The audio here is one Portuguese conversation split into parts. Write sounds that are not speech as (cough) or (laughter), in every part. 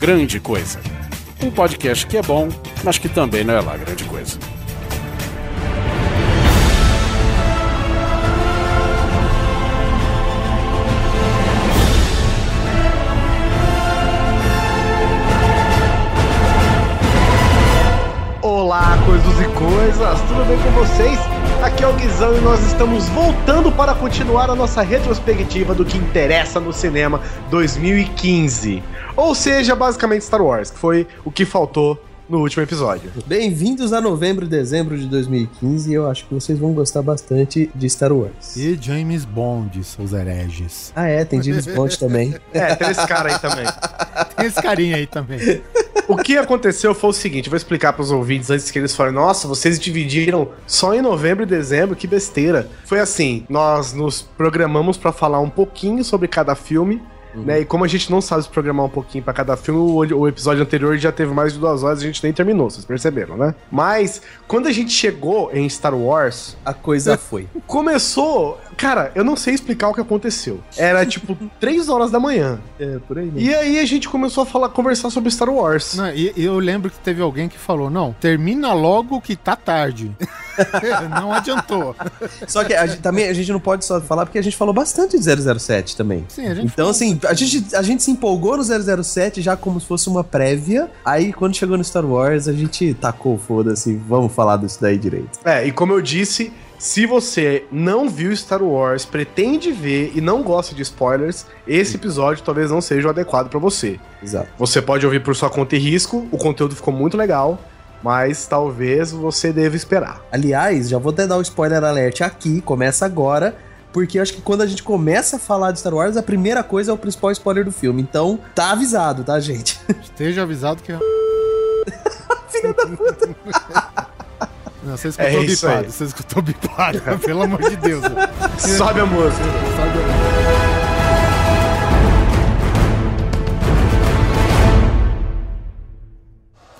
Grande Coisa. Um podcast que é bom, mas que também não é lá grande coisa. Olá, coisas e coisas, tudo bem com vocês? Aqui é o Guizão e nós estamos voltando para continuar a nossa retrospectiva do que interessa no cinema 2015. Ou seja, basicamente Star Wars, que foi o que faltou no último episódio. Bem-vindos a novembro e dezembro de 2015 eu acho que vocês vão gostar bastante de Star Wars. E James Bond, seus hereges. Ah é, tem James Bond também. (laughs) É, tem esse cara aí também. (laughs) Tem esse carinha aí também. O que aconteceu foi o seguinte, vou explicar para os ouvintes antes que eles falem, nossa, vocês dividiram só em novembro e dezembro, que besteira. Foi assim, nós nos programamos para falar um pouquinho sobre cada filme, Uhum. Né? E como a gente não sabe se programar um pouquinho para cada filme, o, o, episódio anterior já teve mais de duas horas e a gente nem terminou, vocês perceberam, né? Mas, quando a gente chegou em Star Wars. A coisa foi. Começou. Cara, eu não sei explicar o que aconteceu. Era (laughs) tipo 3 horas da manhã. É, por aí. E aí a gente começou a falar, conversar sobre Star Wars. Não, e eu lembro que teve alguém que falou: não, termina logo que tá tarde. (laughs) não adiantou. Só que a gente, também a gente não pode só falar porque a gente falou bastante de 007 também. Sim, a gente Então, falou. assim, a gente, a gente se empolgou no 007 já como se fosse uma prévia. Aí, quando chegou no Star Wars, a gente tacou foda-se, vamos falar disso daí direito. É, e como eu disse, se você não viu Star Wars, pretende ver e não gosta de spoilers, esse episódio talvez não seja o adequado para você. Exato. Você pode ouvir por sua conta e risco, o conteúdo ficou muito legal, mas talvez você deva esperar. Aliás, já vou até dar o um spoiler alert aqui, começa agora. Porque eu acho que quando a gente começa a falar de Star Wars, a primeira coisa é o principal spoiler do filme. Então, tá avisado, tá, gente? (laughs) Esteja avisado que. Filha da puta! (laughs) Não, você escutou é bipado, você escutou bipado, (laughs) pelo amor de Deus. Sobe a música. Sobe a música.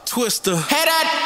Twister. Head at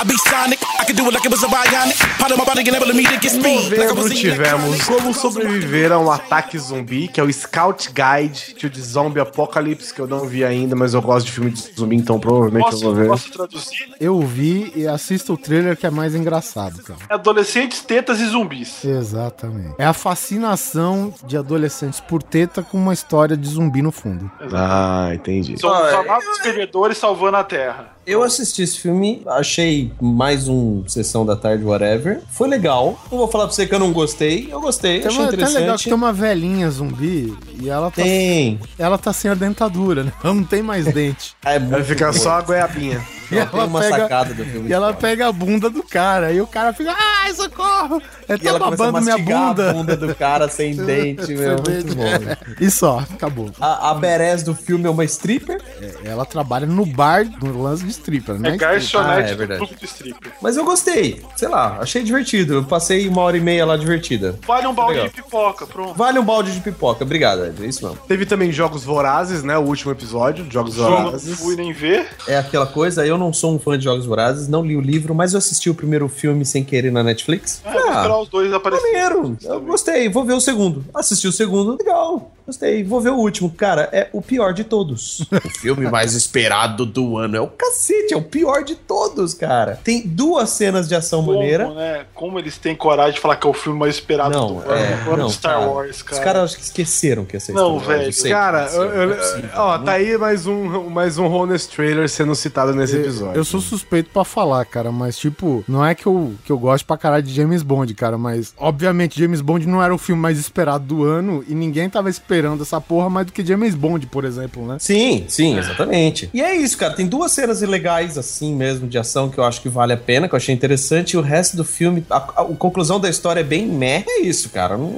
I be Sonic, I can do it like it was a bionic. Part of my body enable me to get speed. Em novembro tivemos Como Sobreviver a um Ataque Zumbi, que é o Scout Guide to the Zombie Apocalypse, que eu não vi ainda, mas eu gosto de filme de zumbi, então provavelmente posso, eu vou ver. Posso traduzir? Eu vi e assisto o trailer que é mais engraçado, cara. Adolescentes, tetas e zumbis. Exatamente. É a fascinação de adolescentes por teta com uma história de zumbi no fundo. Ah, entendi. São os amados perdedores salvando a Terra. Eu assisti esse filme, achei mais um Sessão da Tarde, whatever. Foi legal. Não vou falar pra você que eu não gostei. Eu gostei, tem achei uma, interessante. Tá legal que tem uma velhinha zumbi e ela tá... Tem. Ela tá sem a dentadura, né? Ela não tem mais dente. é muito Vai ficar só a goiabinha. E ela, ela uma pega, sacada do filme. E ela pega a bunda do cara. E o cara fica, ai, socorro! É tá babando minha bunda. a bunda do cara sem (laughs) dente, meu. Muito bom. E só, acabou. A, a Beres do filme é uma stripper. É, ela trabalha no bar, no lance de stripper, né? É garçonete ah, é do de stripper. Mas eu gostei. Sei lá, achei divertido. Eu passei uma hora e meia lá divertida. Vale um balde Legal. de pipoca, pronto. Vale um balde de pipoca. Obrigado, Ed. É isso mesmo. Teve também Jogos Vorazes, né? O último episódio, Jogos Vorazes. Não fui nem ver. É aquela coisa, eu não sou um fã de Jogos Vorazes, não li o livro, mas eu assisti o primeiro filme sem querer na Netflix. É, ah, vou esperar os dois aparecerem. Maneiro. Eu gostei, vou ver o segundo. Assisti o segundo, legal. Gostei. Vou ver o último. Cara, é o pior de todos. (laughs) o filme mais esperado do ano. É o cacete, é o pior de todos, cara. Tem duas cenas de ação Como, maneira. Né? Como eles têm coragem de falar que é o filme mais esperado não, do é, ano? Não, Star cara. Wars, cara. Os caras esqueceram que ia ser Não, velho. Cara, eu, eu, ó, tá aí mais um, mais um Honest Trailer sendo citado nesse eu, episódio. Eu sou suspeito pra falar, cara, mas tipo, não é que eu, que eu gosto pra caralho de James Bond, cara, mas obviamente James Bond não era o filme mais esperado do ano e ninguém tava esperando essa porra mais do que James Bond, por exemplo, né? Sim, sim, exatamente. E é isso, cara. Tem duas cenas legais, assim mesmo, de ação que eu acho que vale a pena, que eu achei interessante. E o resto do filme, a, a, a conclusão da história é bem meh. É isso, cara. Não,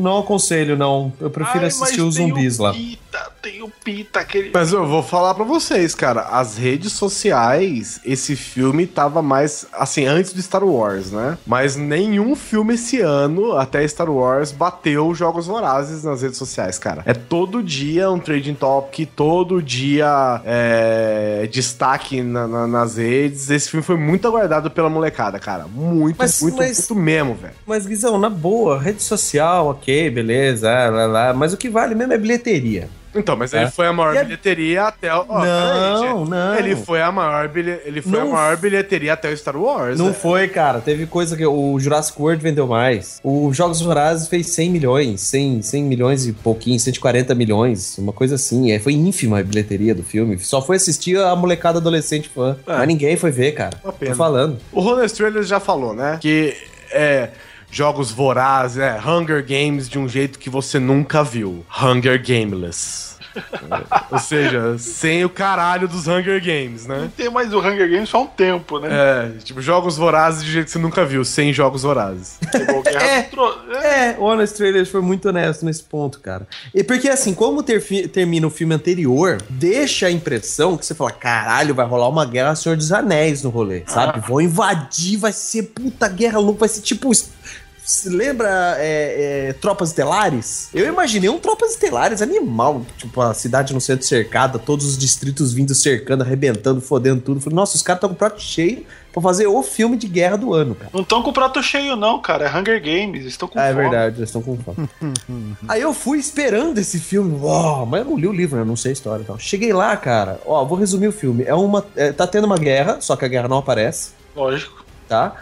não aconselho, não. Eu prefiro Ai, assistir os zumbis lá. Pita, tem o Pita, aquele. Mas eu vou falar pra vocês, cara. As redes sociais, esse filme tava mais. Assim, antes de Star Wars, né? Mas nenhum filme esse ano, até Star Wars, bateu Jogos Vorazes nas redes sociais, cara. É todo dia um trading topic, todo dia é, destaque na, na, nas redes. Esse filme foi muito aguardado pela molecada, cara. Muito, mas, muito, mas, muito mesmo, velho. Mas, Guizão, na boa, rede social, ok, beleza, lá, lá, mas o que vale mesmo é bilheteria. Então, mas É. ele foi a maior E é- bilheteria até o. ó, Não, não. Ele foi a maior bilhe... ele foi Não a maior bilheteria até o Star Wars. Não né? foi, cara. Teve coisa que o Jurassic World vendeu mais. O Jogos Vorazes fez 100 milhões, 100, 100 milhões e pouquinho, 140 milhões, uma coisa assim. É, foi ínfima a bilheteria do filme. Só foi assistir a molecada adolescente fã. É. Mas ninguém foi ver, cara. Uma pena. Tô falando. O Ronald Trailer já falou, né? Que é. Jogos vorazes, é Hunger Games de um jeito que você nunca viu. Hunger Gameless. (laughs) Ou seja, sem o caralho dos Hunger Games, né? Não tem mais o Hunger Games há um tempo, né? É, tipo, jogos vorazes de jeito que você nunca viu, sem jogos vorazes. É. Tro- é. É, o Honest Trailers foi muito honesto nesse ponto, cara. E porque assim, como ter termina o filme anterior, deixa a impressão que você fala, caralho, vai rolar uma guerra Senhor dos Anéis no rolê, sabe? Vão invadir, vai ser puta guerra louca, vai ser tipo... se Lembra é, é, Tropas Estelares? Eu imaginei um Tropas Estelares animal. Tipo, a cidade no centro cercada, todos os distritos vindo cercando, arrebentando, fodendo tudo. Falei, nossa, os caras estão com o prato cheio pra fazer o filme de guerra do ano, cara. Não estão com o prato cheio, não, cara. É Hunger Games. Estão com Ah, é fome. verdade, eles estão com fome. (laughs) Aí eu fui esperando esse filme, ó, mas eu não li o livro, né? Eu não sei a história e tal. Cheguei lá, cara, ó, vou resumir o filme. É uma. é, tá tendo uma guerra, só que a guerra não aparece, Lógico. tá?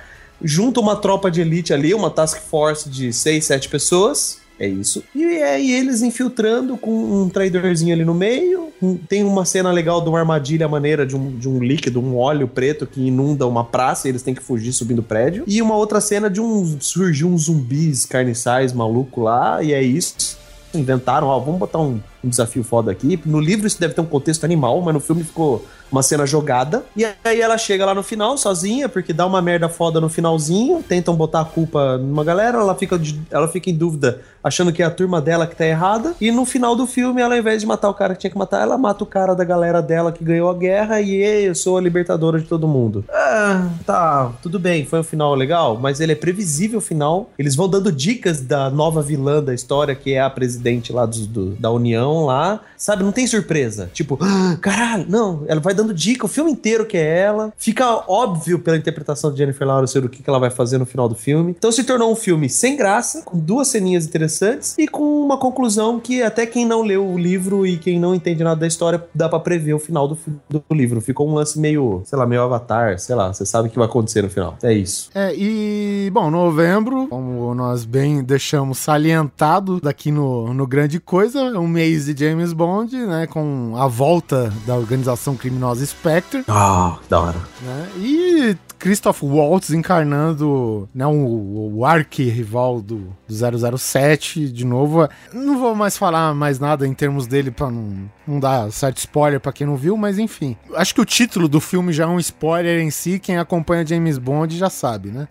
Junta uma tropa de elite ali, uma task force de seis, sete pessoas. É isso. E aí eles infiltrando com um traidorzinho ali no meio. Um- Tem uma cena legal de uma armadilha maneira de um, de um líquido, um óleo preto que inunda uma praça e eles têm que fugir subindo prédio. E uma outra cena de um. surgiu uns zumbis carniçais maluco lá, e é isso. Inventaram, ó, vamos botar um, um desafio foda aqui. No livro isso deve ter um contexto animal, mas no filme ficou uma cena jogada. E aí ela chega lá no final sozinha, porque dá uma merda foda no finalzinho, tentam botar a culpa numa galera, ela fica, ela fica em dúvida, achando que é a turma dela que tá errada. E no final do filme, ela, ao invés de matar o cara que tinha que matar, ela mata o cara da galera dela que ganhou a guerra e "Ei, eu sou a libertadora de todo mundo. Ah, tá, tudo bem, foi um final legal, mas ele é previsível o final. Eles vão dando dicas da nova vilã da história, que é a presidente lá dos- do- da União lá. Sabe, não tem surpresa. Tipo, ah, caralho, não, ela vai dando dica o filme inteiro que é ela. Fica óbvio pela interpretação de Jennifer Lawrence o que ela vai fazer no final do filme. Então se tornou um filme sem graça, com duas ceninhas interessantes e com uma conclusão que até quem não leu o livro e quem não entende nada da história dá pra prever o final do, do livro. Ficou um lance meio, sei lá, meio avatar, sei lá, você sabe o que vai acontecer no final. É isso. É, e, bom, novembro, como nós bem deixamos salientado daqui no, no Grande Coisa, é um mês de James Bond, né, com a volta da organização criminosa Spectre, Ah, da hora. né, e Christoph Waltz encarnando, né, o, o arqui-rival do, do 007, de novo. Não vou mais falar mais nada em termos dele pra não, não dar certo spoiler pra quem não viu, mas enfim. Acho que o título do filme já é um spoiler em si, quem acompanha James Bond já sabe, né?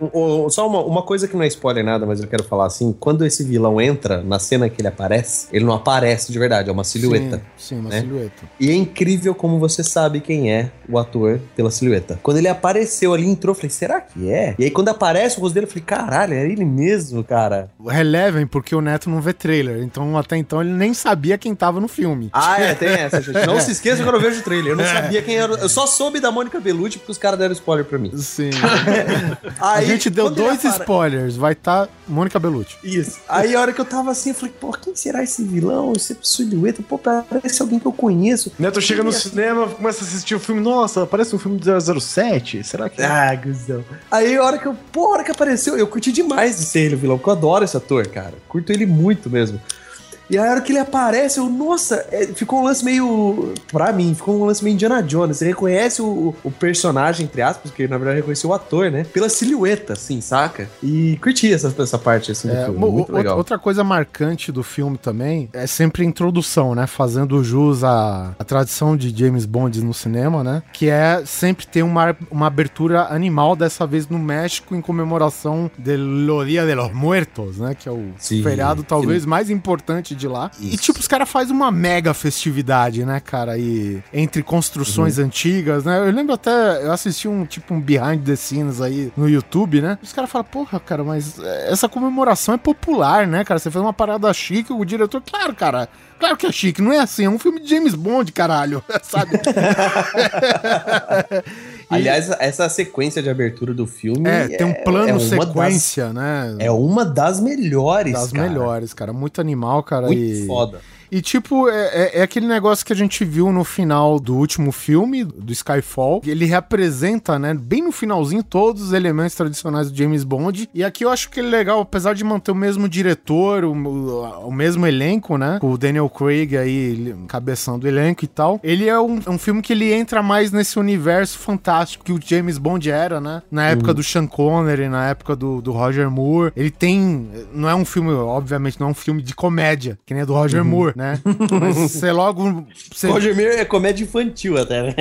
O- o- só uma, uma coisa que não é spoiler nada, mas eu quero falar assim: quando esse vilão entra, na cena que ele aparece, ele não aparece de verdade, é uma silhueta. Sim, sim uma né? silhueta. E é incrível como você sabe quem é o ator pela silhueta. Quando ele apareceu ali, entrou, falei, será que é? E aí quando aparece o rosto dele, eu falei, caralho, é ele mesmo, cara. Relevem porque o Neto não vê trailer, então até então ele nem sabia quem tava no filme. Ah, é, tem essa, gente. Não se esqueça quando eu vejo o trailer. Eu não sabia quem era. Eu só soube da Mônica Bellucci porque os caras deram spoiler pra mim. Sim. (laughs) a Aí, gente deu dois apare- spoilers. Vai estar tá Mônica Bellucci. Isso. Aí a hora que eu tava assim, eu falei, pô, quem será esse vilão? Esse silhueta? Pô, parece alguém que eu conheço. Neto chega no cinema, começa a assistir o filme, nossa, parece um filme de 007, será que é? Ah, guzão. Aí a hora que eu, pô, a hora que apareceu, eu curti demais de ser ele o vilão, porque eu adoro esse ator, cara. Curto ele muito mesmo. E a hora que ele aparece, eu, nossa, é, ficou um lance meio. Pra mim, ficou um lance meio Indiana Jones. Você reconhece o, o personagem, entre aspas, porque na verdade reconheceu o ator, né? Pela silhueta, assim, saca? E curti essa, essa parte assim do É, filme. muito o- legal. Outra coisa marcante do filme também é sempre a introdução, né? Fazendo jus à, à tradição de James Bond no cinema, né? Que é sempre ter uma, uma abertura animal, dessa vez no México, em comemoração do Dia de los Muertos, né? Que é o Sim, feriado talvez mais importante de lá. E Isso. tipo, os caras fazem uma mega festividade, né, cara? E entre construções Uhum. antigas, né? Eu lembro até, eu assisti um tipo um behind the scenes aí no YouTube, né? Os caras falam, porra, cara, mas eh, essa comemoração é popular, né, cara? Você fez uma parada chique, o diretor, claro, cara, claro que é chique, não é assim, é um filme de James Bond, caralho, (laughs) sabe? (laughs) Aliás, essa sequência de abertura do filme. é, tem um plano é das- sequência, né? é uma das melhores. das cara. melhores, cara, muito animal, cara. Muito e... foda. E, tipo, é, é- é aquele negócio que a gente viu no final do último filme, do Skyfall. Ele representa, né, bem no finalzinho, todos os elementos tradicionais do James Bond. E aqui eu acho que ele é legal, apesar de manter o mesmo diretor, o, o- o mesmo elenco, né? Com o Daniel Craig aí, cabeçando o elenco e tal. Ele é um, é um filme que ele entra mais nesse universo fantástico que o James Bond era, né? Na época do Sean Connery, na época do, do Roger Moore. Ele tem. Não é um filme, obviamente, não é um filme de comédia, que nem é do Roger Moore, né? Mas (laughs) você logo. Você, Roger Moore é comédia infantil até, né?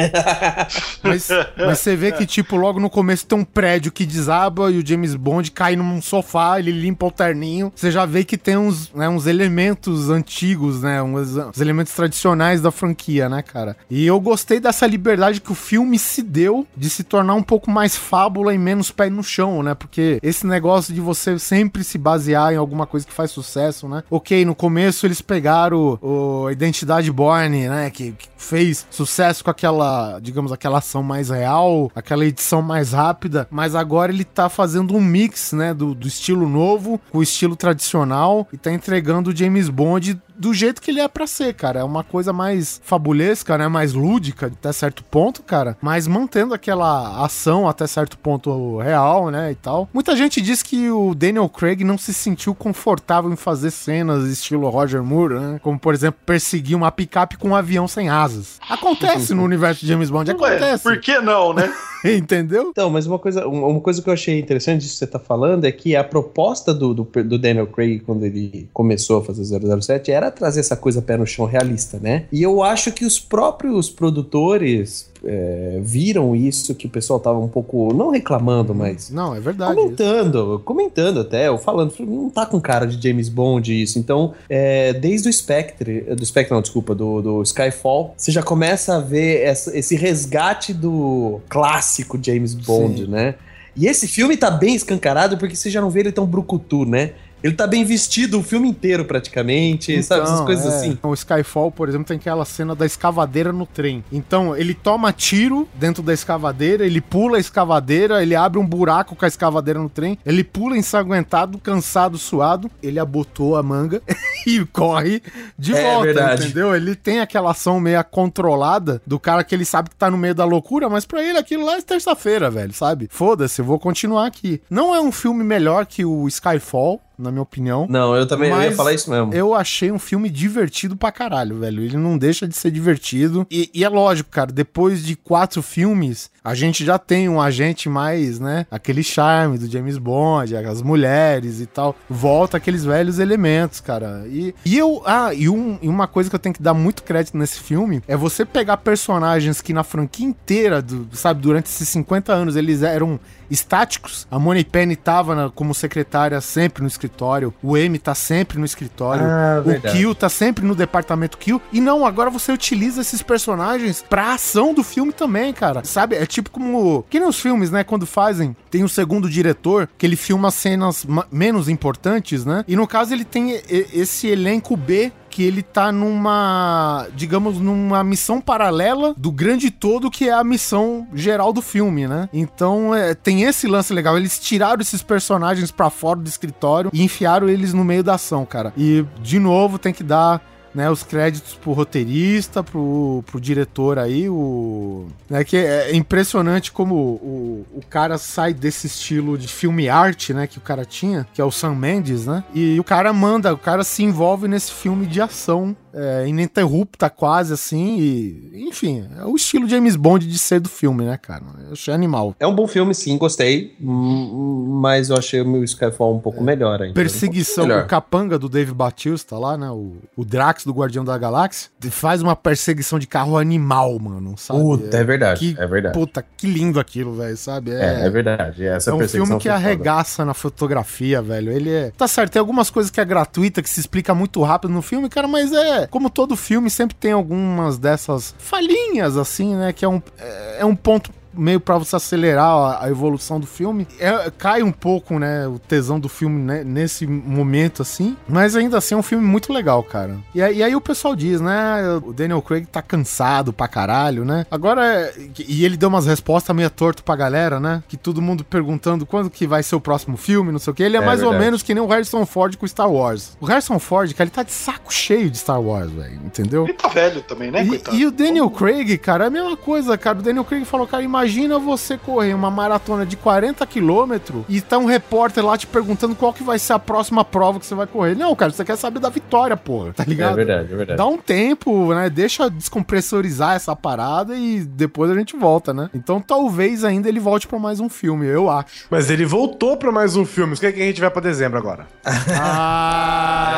(laughs) mas, mas você vê que, tipo, logo no começo tem um prédio que desaba e o James Bond cai num sofá, ele limpa o terninho. Você já vê que tem uns, né, uns elementos antigos, né? Uns, uns elementos tradicionais da franquia, né, cara? E eu gostei dessa liberdade que o filme se deu de se tornar um pouco mais fábula e menos pé no chão, né? Porque esse negócio de você sempre se basear em alguma coisa que faz sucesso, né? Ok, no começo eles pegaram o, Identidade Born, né? Que, que fez sucesso com aquela, digamos, aquela ação mais real, aquela edição mais rápida, mas agora ele tá fazendo um mix, né? Do, do estilo novo com o estilo tradicional e tá entregando o James Bond do jeito que ele é pra ser, cara. É uma coisa mais fabulesca, né? Mais lúdica até certo ponto, cara. Mas mantendo aquela ação até certo ponto real, né? E tal. Muita gente diz que o Daniel Craig não se sentiu confortável em fazer cenas estilo Roger Moore, né? Como, por exemplo, perseguir uma picape com um avião sem asas. Acontece no universo de James Bond, Ué, acontece. por que não, né? (laughs) Entendeu? Então, mas uma coisa, uma coisa que eu achei interessante disso que você tá falando é que a proposta do, do, do Daniel Craig, quando ele começou a fazer 007, era trazer essa coisa pé no chão realista, né? E eu acho que os próprios produtores é, viram isso, que o pessoal tava um pouco, não reclamando, mas Não, é verdade. Comentando, comentando até, ou falando, não tá com cara de James Bond isso. Então, é, desde o Spectre, do Spectre não, desculpa, do, do Skyfall, você já começa a ver essa- esse resgate do clássico James Bond, Sim. né? E esse filme tá bem escancarado porque você já não vê ele tão brucutu, né? Ele tá bem vestido o filme inteiro, praticamente, sabe? Essas Então, coisas é. assim. O Skyfall, por exemplo, tem aquela cena da escavadeira no trem. Então, ele toma tiro dentro da escavadeira, ele pula a escavadeira, ele abre um buraco com a escavadeira no trem, ele pula ensanguentado, cansado, suado, ele abotou a manga (laughs) e corre de É volta, verdade. entendeu? Ele tem aquela ação meio controlada do cara que ele sabe que tá no meio da loucura, mas pra ele aquilo lá é terça-feira, velho, sabe? Foda-se, eu vou continuar aqui. Não é um filme melhor que o Skyfall, na minha opinião. Não, eu também eu ia falar isso mesmo. Eu achei um filme divertido pra caralho, velho. Ele não deixa de ser divertido. E, e é lógico, cara, depois de quatro filmes, a gente já tem um agente mais, né? Aquele charme do James Bond, as mulheres e tal. Volta aqueles velhos elementos, cara. E, e eu. Ah, e, um- e uma coisa que eu tenho que dar muito crédito nesse filme é você pegar personagens que na franquia inteira, do- sabe, durante esses 50 anos, eles eram estáticos. A Money Penny tava na- como secretária sempre no escritório. O M tá sempre no escritório. Ah, o. Kill tá sempre no departamento Kill. E não, agora você utiliza esses personagens pra ação do filme também, cara. Sabe? É tipo como. Que nem os filmes, né? Quando fazem, tem o segundo diretor, que ele filma cenas menos importantes, né? E no caso ele tem esse elenco B que ele tá numa, digamos, numa missão paralela do grande todo que é a missão geral do filme, né? Então é, tem esse lance legal. Eles tiraram esses personagens pra fora do escritório e enfiaram eles no meio da ação, cara. E de novo tem que dar né, os créditos pro roteirista, pro, pro diretor aí, o. Né, que é impressionante como o, o cara sai desse estilo de filme arte, né, que o cara tinha, que é o Sam Mendes, né? E o cara manda, o cara se envolve nesse filme de ação é, ininterrupta, quase assim, e. Enfim, é o estilo James Bond de ser do filme, né, cara? Eu achei animal. É um bom filme, sim, gostei. Mas eu achei o meu Skyfall um pouco melhor ainda. perseguição Um o capanga do Dave Bautista lá, né? O, o Drax do Guardião da Galáxia. Faz uma perseguição de carro animal, mano. Sabe? Puta, é verdade. Que, é verdade. Puta, que lindo aquilo, velho, sabe? É, é verdade. Essa É um filme que foda. arregaça na fotografia, velho. Ele é. Tá certo, tem algumas coisas que é gratuita, que se explica muito rápido no filme, cara, mas é. Como todo filme, sempre tem algumas dessas falhinhas, assim, né? Que é um, é é um ponto meio pra você acelerar a, a evolução do filme. É, cai um pouco, né, o tesão do filme né, nesse momento, assim. Mas ainda assim é um filme muito legal, cara. E, aí- e aí o pessoal diz, né, o Daniel Craig tá cansado pra caralho, né? Agora, e ele deu umas respostas meio torto pra galera, né? Que todo mundo perguntando quando que vai ser o próximo filme, não sei o que. Ele é, É mais ou verdade. menos que nem o Harrison Ford com Star Wars. O Harrison Ford, cara, ele tá de saco cheio de Star Wars, velho, entendeu? Ele tá velho também, né, E, coitado? e o Daniel Craig, cara, é a mesma coisa, cara. O Daniel Craig falou, cara, imagina você correr uma maratona de 40 quilômetros e tá um repórter lá te perguntando qual que vai ser a próxima prova que você vai correr. Não, cara, você quer saber da vitória, porra, tá ligado? É verdade, é verdade. Dá um tempo, né? Deixa descompressorizar essa parada e depois a gente volta, né? Então talvez ainda ele volte pra mais um filme, eu acho. Mas ele voltou pra mais um filme. O que é que a gente vai pra dezembro agora? (laughs)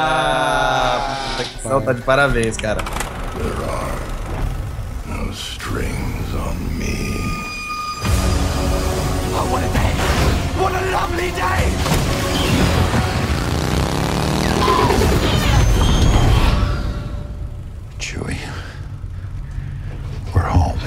Ah! Puta que Então tá de parabéns, cara. Chewie. We're home.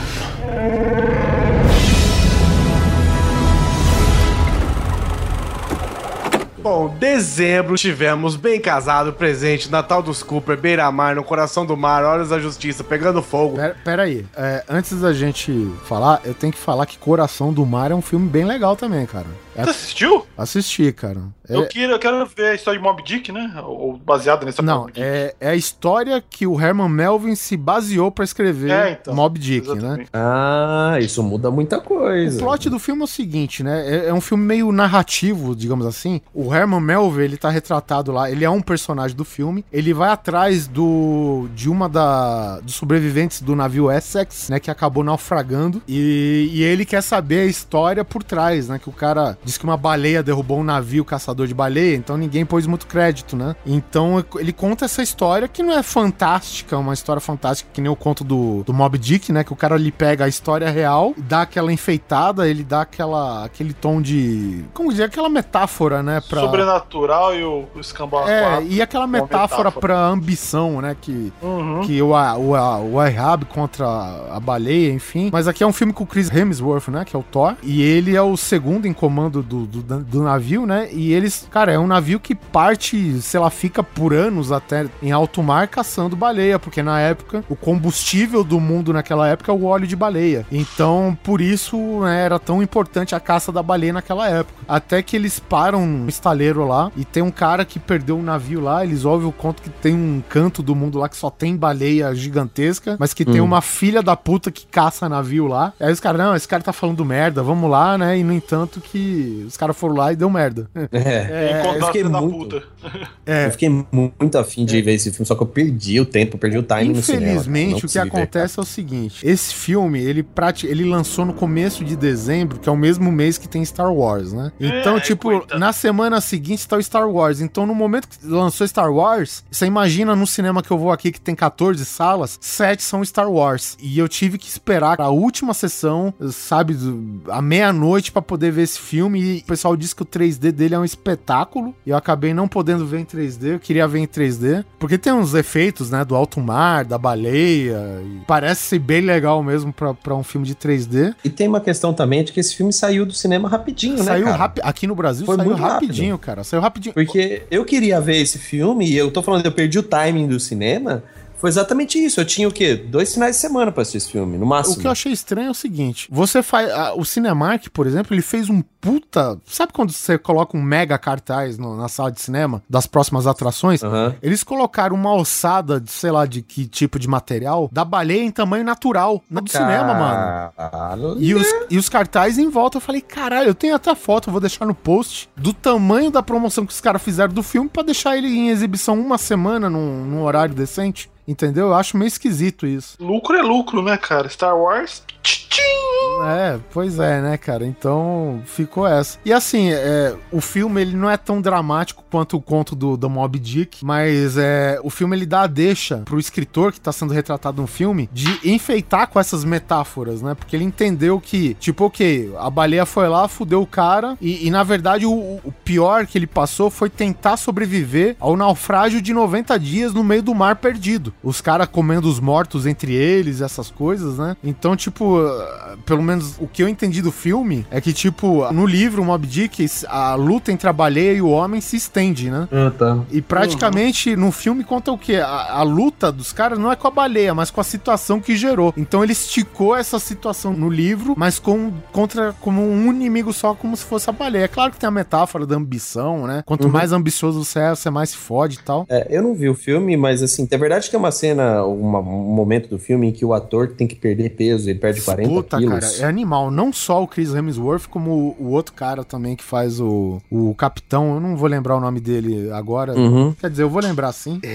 Bom, dezembro tivemos Bem Casado, Presente, Natal dos Cooper, Beira-Mar, No Coração do Mar, Horas da Justiça, Pegando Fogo. Pera, pera aí, é, antes da gente falar, eu tenho que falar que Coração do Mar é um filme bem legal também, cara. É- Você assistiu? assisti, cara. É- Eu, quero, eu quero ver a história de Mob Dick, né? Ou, baseada nessa não, é, é a história que o Herman Melvin se baseou pra escrever É, então, Mob Dick, né? Exatamente. Ah, isso muda muita O coisa. plot do filme é o seguinte, né? É, é um filme meio narrativo, digamos assim. O Herman Melville, ele tá retratado lá, ele é um personagem do filme. Ele vai atrás do de uma da dos sobreviventes do navio Essex, né, que acabou naufragando, e, e ele quer saber a história por trás, né, que o cara disse que uma baleia derrubou um navio caçador de baleia, então ninguém pôs muito crédito, né? Então ele conta essa história que não é fantástica, uma história fantástica que nem o conto do, do Mob Dick, né, que o cara ali pega a história real, dá aquela enfeitada, ele dá aquela aquele tom de, como dizer, aquela metáfora, né, pra Sobrenatural e o, o escambau é, e aquela metáfora, metáfora. pra ambição, né? Que, Uhum. que o, o, o Ahab contra a baleia, enfim. Mas aqui é um filme com o Chris Hemsworth, né? Que é o Thor. E ele é o segundo em comando do, do, do navio, né? E eles, cara, é um navio que parte, sei lá, fica por anos até em alto mar caçando baleia, porque na época o combustível do mundo naquela época é o óleo de baleia. Então, por isso né, era tão importante a caça da baleia naquela época. Até que eles param no estaleiro lá e tem um cara que perdeu um navio lá. Eles ouvem o conto que tem um canto do mundo lá que só tem baleia gigantesca, mas que tem uma filha da puta que caça navio lá. Aí os caras, não, esse cara tá falando merda, vamos lá, né? E no entanto que os caras foram lá e deu merda. É. Encontrar eu a fiquei muito- puta. É. Eu fiquei muito afim de ver esse filme, só que eu perdi o tempo, perdi o timing no cinema. Infelizmente, o que consegui ver, acontece é o seguinte: esse filme ele, prati... ele lançou no começo de dezembro, que é o mesmo mês que tem Star Wars, né? Então, É, tipo, coitado. na semana seguinte tá o Star Wars. Então, no momento que lançou Star Wars, você imagina no cinema que eu vou aqui, que tem 14 salas, 7 são Star Wars. E eu tive que esperar a última sessão, sabe, à meia-noite pra poder ver esse filme. E o pessoal disse que o 3D dele é um espetáculo. E eu acabei não podendo ver em 3D. Eu queria ver em 3D. Porque tem uns efeitos, né, do alto mar, da baleia. e parece ser bem legal mesmo pra, pra um filme de 3D. E tem uma questão também de que esse filme saiu do cinema rapidinho, né, saiu rápido. Aqui no Brasil Foi saiu muito rápido. rapidinho, cara. Saiu rapidinho. Porque eu queria ver esse filme e eu tô falando, eu perdi o timing do cinema. Foi exatamente isso. Eu tinha o quê? Dois finais de semana pra assistir esse filme, no máximo. O que eu achei estranho é o seguinte: você faz. a- o Cinemark, por exemplo, ele fez um puta. Sabe quando você coloca um mega cartaz no- na sala de cinema das próximas atrações? Aham. Eles colocaram uma alçada de, sei lá, de que tipo de material, da baleia em tamanho natural, na do cinema, mano. E os, e os cartazes em volta, eu falei, caralho, eu tenho até foto, eu vou deixar no post, do tamanho da promoção que os caras fizeram do filme pra deixar ele em exibição uma semana num, num horário decente. Entendeu? Eu acho meio esquisito isso. Lucro é lucro, né, cara? Star Wars. É, pois é, né, cara? Então ficou essa. E assim, é, o filme ele não é tão dramático quanto o conto do, do Mob Dick, mas é, o filme ele dá a deixa pro escritor que tá sendo retratado no filme de enfeitar com essas metáforas, né? Porque ele entendeu que, tipo, ok, a baleia foi lá, fudeu o cara, e, e, na verdade o, o pior que ele passou foi tentar sobreviver ao naufrágio de 90 dias no meio do mar perdido. Os caras comendo os mortos entre eles, essas coisas, né? Então, tipo, tipo, uh, pelo menos o que eu entendi do filme é que, tipo, no livro Mob Dick, a luta entre a baleia e o homem se estende, né? Ah, tá. E praticamente no filme conta o quê? A, a luta dos caras não é com a baleia, mas com a situação que gerou. Então ele esticou essa situação no livro, mas com, contra como um inimigo só, como se fosse a baleia. É claro que tem a metáfora da ambição, né? Quanto mais ambicioso você é, você mais se fode e tal. É, eu não vi o filme, mas assim, é verdade que tem uma cena, uma- um momento do filme em que o ator tem que perder peso, ele perde 40 Puta, quilos. cara, é animal. Não só o Chris Hemsworth, como o, o outro cara também que faz o, o capitão. Eu não vou lembrar o nome dele agora. Uhum. Quer dizer, eu vou lembrar sim. (laughs)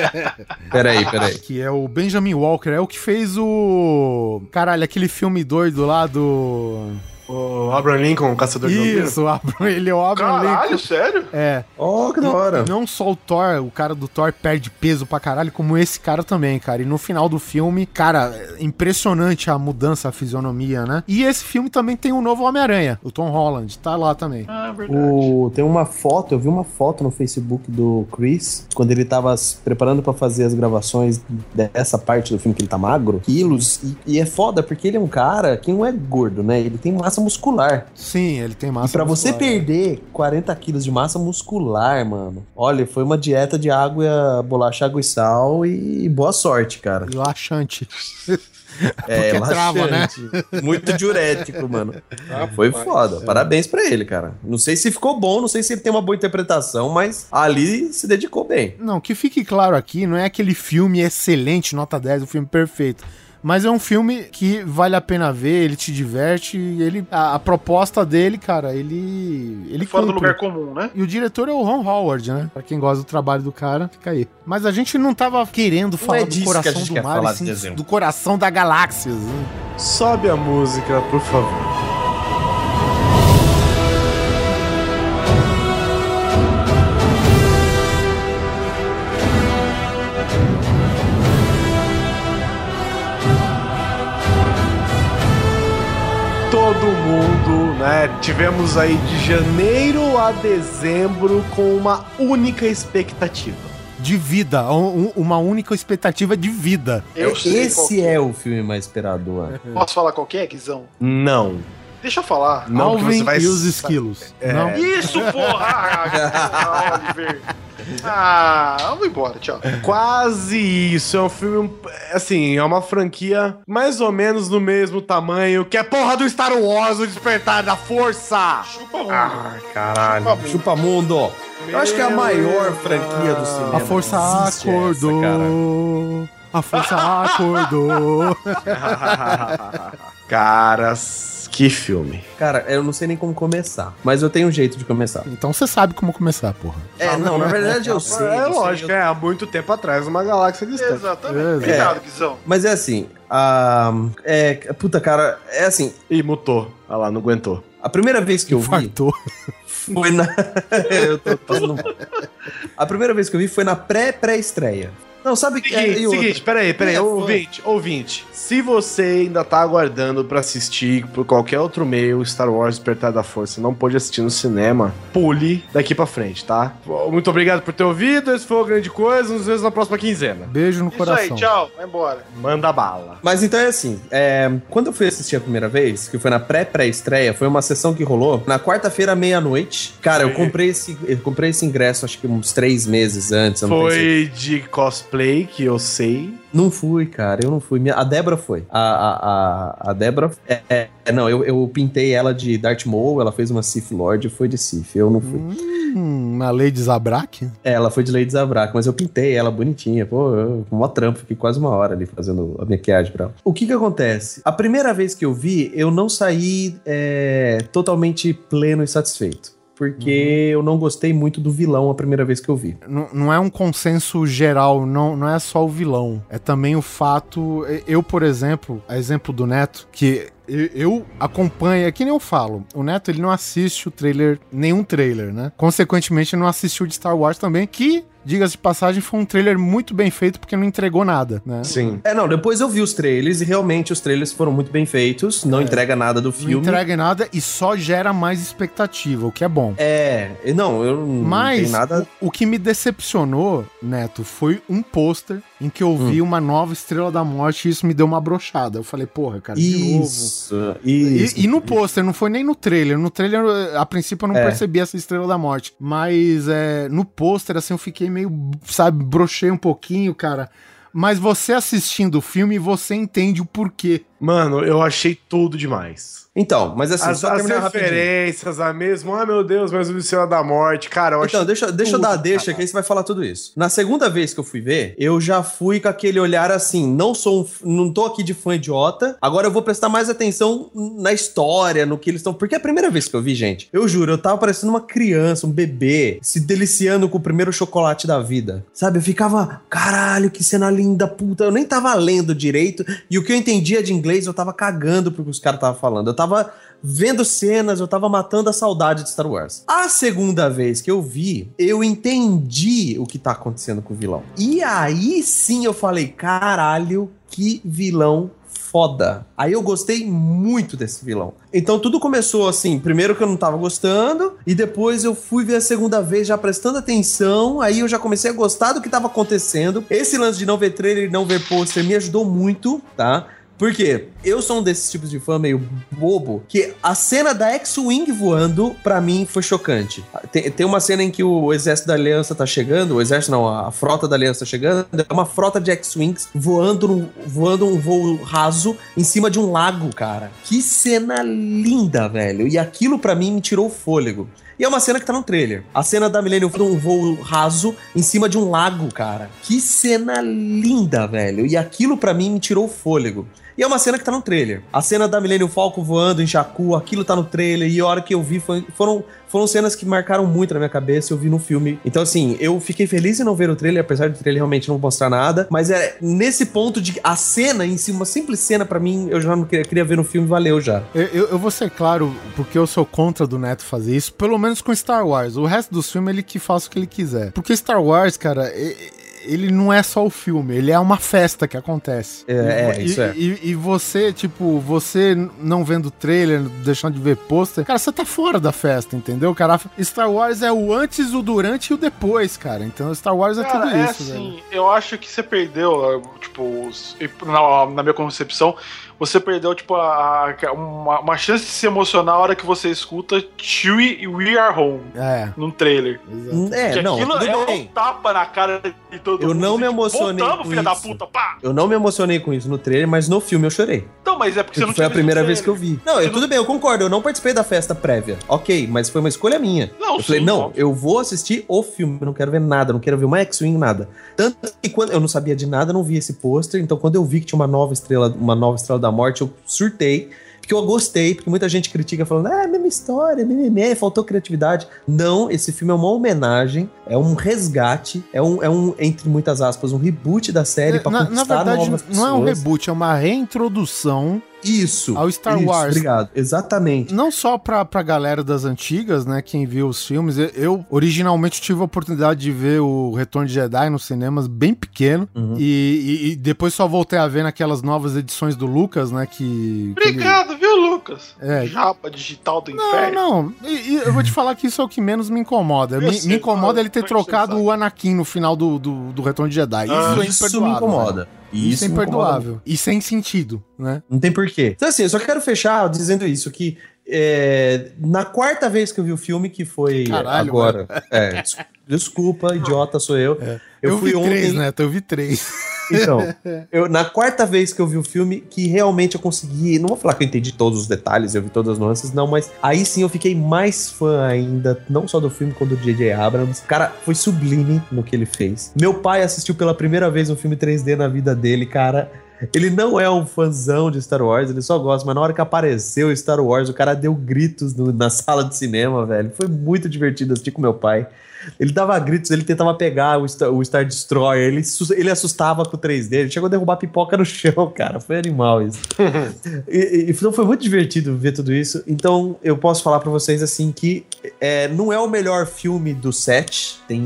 (laughs) Peraí, peraí. Que é o Benjamin Walker. É o que fez o. Caralho, aquele filme doido lá do. O Abraham Lincoln, o caçador de. Isso, o Abraham- ele é o Abraham Caralho, Lincoln. sério? É. Oh, que da hora. Não só o Thor, o cara do Thor perde peso pra caralho, como esse cara também, cara. E no final do filme, cara, é impressionante a mudança, a fisionomia, né? E esse filme também tem o novo Homem-Aranha, o Tom Holland, tá lá também. Ah, verdade. O, tem uma foto, eu vi uma foto no Facebook do Chris, quando ele tava se preparando pra fazer as gravações dessa parte do filme que ele tá magro, quilos, e, e é foda porque ele é um cara que não é gordo, né? Ele tem massa muscular. Sim, ele tem massa. e pra você muscular. perder 40 quilos de massa muscular, mano, olha, foi uma dieta de água, bolacha, água e sal e boa sorte, cara. E laxante. É, Porque trava, né? laxante. Muito diurético, mano. Foi foda. Parabéns pra ele, cara. Não sei se ficou bom, não sei se ele tem uma boa interpretação, mas ali se dedicou bem. Não, que fique claro aqui, não é aquele filme excelente, nota 10, o filme perfeito. Mas é um filme que vale a pena ver, ele te diverte, e ele a, a proposta dele, cara, ele ele Fora do cumpre. lugar comum, né? E o diretor é o Ron Howard, né? Pra quem gosta do trabalho do cara, fica aí. Mas a gente não tava querendo falar é do disso que a coração gente do mar, falar e sim de exemplo. do coração da galáxia. né? Sobe a música, por favor. Mundo, né? Tivemos aí de janeiro a dezembro com uma única expectativa. De vida, um- um- uma única expectativa de vida. Esse que é o filme mais esperado do ano. Posso falar qual que é, Guizão? Não. Deixa eu falar. Não, Alvin você vai e os esquilos. É. Não? Isso, porra! (laughs) Ah, Oliver. Ah, vamos embora, tchau. Quase isso. É um filme, assim, é uma franquia mais ou menos do mesmo tamanho que a porra do Star Wars, o Despertar da Força. Chupa um. caralho. Chupa um. Chupa Mundo. Eu acho que é a maior franquia do cinema. A força é essa, acordou. cara. a força (laughs) acordou. (laughs) Caras, que filme. Cara, eu não sei nem como começar, mas eu tenho um jeito de começar. Então você sabe como começar, porra. É, não, na verdade eu sei. é eu sei, lógico, eu- é há muito tempo atrás, numa galáxia distante. Exatamente. É. Obrigado, Guizão. Mas é assim, a... É, puta, cara, é assim, Ih, mutou. Olha lá, não aguentou. a primeira vez que eu vi foi na... (laughs) eu tô passando... mal. A primeira vez que eu vi foi na pré-pré-estreia. Não, sabe... que Seguinte, outra? seguinte, peraí, peraí, é fã? ouvinte, ouvinte. Se você ainda tá aguardando pra assistir por qualquer outro meio Star Wars Despertar da Força e não pôde assistir no cinema, pule daqui pra frente, tá? Muito obrigado por ter ouvido, esse foi o Grande Coisa, nos vemos na próxima quinzena. Beijo no Isso coração. aí, tchau. Vai embora. Manda bala. Mas então é assim, é, quando eu fui assistir a primeira vez, que foi na pré-pré-estreia, foi uma sessão que rolou na quarta-feira, meia-noite. Cara, eu comprei esse, eu comprei esse ingresso acho que uns três meses antes. Foi de cosplay, que eu sei. Não fui, cara, eu não fui. Minha- A Débora foi. A, a, a, a Débora. É, é, não, eu, eu pintei ela de Darth Maul, ela fez uma Sith Lord e foi de Sith. Eu não fui. Hum, uma Lady Zabrak? É, ela foi de Lady Zabrak, mas eu pintei ela bonitinha. Pô, eu, com mó trampo, fiquei quase uma hora ali fazendo a maquiagem pra ela. O que que acontece? A primeira vez que eu vi, eu não saí é, totalmente pleno e satisfeito. Porque eu não gostei muito do vilão a primeira vez que eu vi. Não, não é um consenso geral, não, não é só o vilão. É também o fato. Eu, por exemplo, a exemplo do Neto, que eu, acompanho, é que nem eu falo. O Neto ele não assiste o trailer, nenhum trailer, né? Consequentemente, ele não assistiu de Star Wars também, que diga-se de passagem, foi um trailer muito bem feito porque não entregou nada, né? Sim. É, não, depois eu vi os trailers e realmente os trailers foram muito bem feitos, não entrega nada do Não filme. entrega nada e só gera mais expectativa, o que é bom. É, não, eu não Mas nada. o, o que me decepcionou, Neto, foi um pôster em que eu Hum. vi uma nova Estrela da Morte e isso me deu uma brochada. Eu falei, porra, cara, de novo. Isso, isso. E, e no pôster, não foi nem no trailer. No trailer, a princípio, eu não É. percebi essa Estrela da Morte. Mas é, no pôster, assim, eu fiquei meio, sabe, brochei um pouquinho, cara. Mas você assistindo o filme, você entende o porquê. Mano, eu achei tudo demais. Então, mas assim, As, só as rapidinho. referências, a mesmo, ah meu Deus, mas o Estrela da Morte, cara, eu Então, deixa, deixa eu dar a deixa, cara. que aí você vai falar tudo isso. Na segunda vez que eu fui ver, eu já fui com aquele olhar assim, não sou um, não tô aqui de fã idiota, agora eu vou prestar mais atenção na história, no que eles estão... Porque é a primeira vez que eu vi, gente, eu juro, eu tava parecendo uma criança, um bebê, se deliciando com o primeiro chocolate da vida. Sabe, eu ficava, caralho, que cena linda, puta, eu nem tava lendo direito, e o que eu entendia de inglês, eu tava cagando pro que os caras estavam falando. Eu tava vendo cenas, eu tava matando a saudade de Star Wars. A segunda vez que eu vi, eu entendi o que tá acontecendo com o vilão. E aí sim eu falei, caralho, que vilão foda. Aí eu gostei muito desse vilão. Então tudo começou assim, primeiro que eu não tava gostando, e depois eu fui ver a segunda vez já prestando atenção, aí eu já comecei a gostar do que tava acontecendo. Esse lance de não ver trailer e não ver pôster me ajudou muito, tá? Porque eu sou um desses tipos de fã meio bobo, que a cena da X-Wing voando, pra mim, foi chocante. Tem, tem uma cena em que o exército da Aliança tá chegando, o exército não, a frota da Aliança tá chegando, é uma frota de X-Wings voando, voando um voo raso em cima de um lago, cara. Que cena linda, velho. E aquilo pra mim me tirou o fôlego. E é uma cena que tá no trailer. A cena da Millennium um voo raso em cima de um lago, cara. Que cena linda, velho. E aquilo pra mim me tirou o fôlego. E é uma cena que tá no trailer. A cena da Millennium Falcon voando em Jakku, aquilo tá no trailer. E a hora que eu vi foi- foram, foram cenas que marcaram muito na minha cabeça. Eu vi no filme. Então, assim, eu fiquei feliz em não ver o trailer, apesar do trailer realmente não mostrar nada. Mas é nesse ponto de a cena em si, uma simples cena pra mim, eu já não queria, queria ver no filme, valeu já. Eu, eu- eu vou ser claro, porque eu sou contra do Neto fazer isso, pelo menos com Star Wars. O resto dos filmes ele que faça o que ele quiser. Porque Star Wars, cara, e- ele não é só o filme, ele é uma festa que acontece. É, é, e, isso é. E, e você, tipo, você não vendo trailer, deixando de ver pôster, cara, você tá fora da festa, entendeu? Cara, Star Wars é o antes, o durante e o depois, cara. Então Star Wars é Cara, tudo é isso, velho. assim, eu acho que você perdeu, tipo, na, na minha concepção, você perdeu, tipo, a, a- uma, uma chance de se emocionar a hora que você escuta Chewie e We Are Home É, num trailer. exato. É, Que não, aquilo é bem. um tapa na cara de todo Eu mundo. não me emocionei Voltamos, com filha da isso. puta, pá! Eu não me emocionei com isso no trailer, mas no filme eu chorei. Então, mas é porque você Porque não foi a primeira vez que eu vi. Não, Você eu, tudo bem, eu concordo, eu não participei da festa prévia. Ok, mas foi uma escolha minha. Não, eu falei, sim, não, óbvio. eu vou assistir o filme, eu não quero ver nada, não quero ver uma X-Wing, nada. Tanto que quando eu não sabia de nada, não vi esse pôster, então quando eu vi que tinha uma nova estrela, uma nova estrela da morte, eu surtei. Porque eu gostei, porque muita gente critica falando, ah, mesma história, mimimi, faltou criatividade. Não, esse filme é uma homenagem, é um resgate, é um, é um entre muitas aspas, um reboot da série pra na, na conquistar verdade, novas não é um pessoas. reboot, é uma reintrodução Isso. ao Star isso, Wars. Obrigado. Exatamente. Não só pra, pra galera das antigas, né? Quem viu os filmes. Eu, eu, originalmente tive a oportunidade de ver o Retorno de Jedi nos cinemas bem pequeno. Uhum. E, e- e depois só voltei a ver naquelas novas edições do Lucas, né? Que. que ele- Obrigado, viu, Lucas? É. Japa digital do Não, inferno. não. E, e eu vou te falar que isso é o que menos me incomoda. Eu Me, sei, me incomoda não, ele ter não enche trocado o Anakin no final do, do, do Retorno de Jedi. Isso Ah, é Isso imperdoável. me incomoda. Velho. Isso, é me incomoda. imperdoável. E sem sentido, né? Não tem porquê. Então, assim, eu só quero fechar dizendo isso, que é, na quarta vez que eu vi o filme, que foi Caralho, agora. É, des- desculpa, idiota sou eu. Eu, vi fui três, ontem- né? Eu vi três. Então, (laughs) eu, na quarta vez que eu vi o filme, que realmente eu consegui. Não vou falar que eu entendi todos os detalhes, eu vi todas as nuances, não, mas aí sim eu fiquei mais fã ainda, não só do filme quanto do J.J. Abrams. Cara, foi sublime no que ele fez. Meu pai assistiu pela primeira vez um filme 3D na vida dele, cara. Ele não é um fãzão de Star Wars, ele só gosta, mas na hora que apareceu Star Wars, o cara deu gritos no- na (laughs) sala de cinema, velho. Foi muito divertido assistir com meu pai. Ele dava gritos, ele tentava pegar o Star, o Star Destroyer, ele, ele assustava com o 3D, ele chegou a derrubar pipoca no (laughs) chão, cara. Foi animal isso. (laughs) e, e- então foi muito divertido ver tudo isso. Então eu posso falar pra vocês assim que é, não é o melhor filme do set. Tem.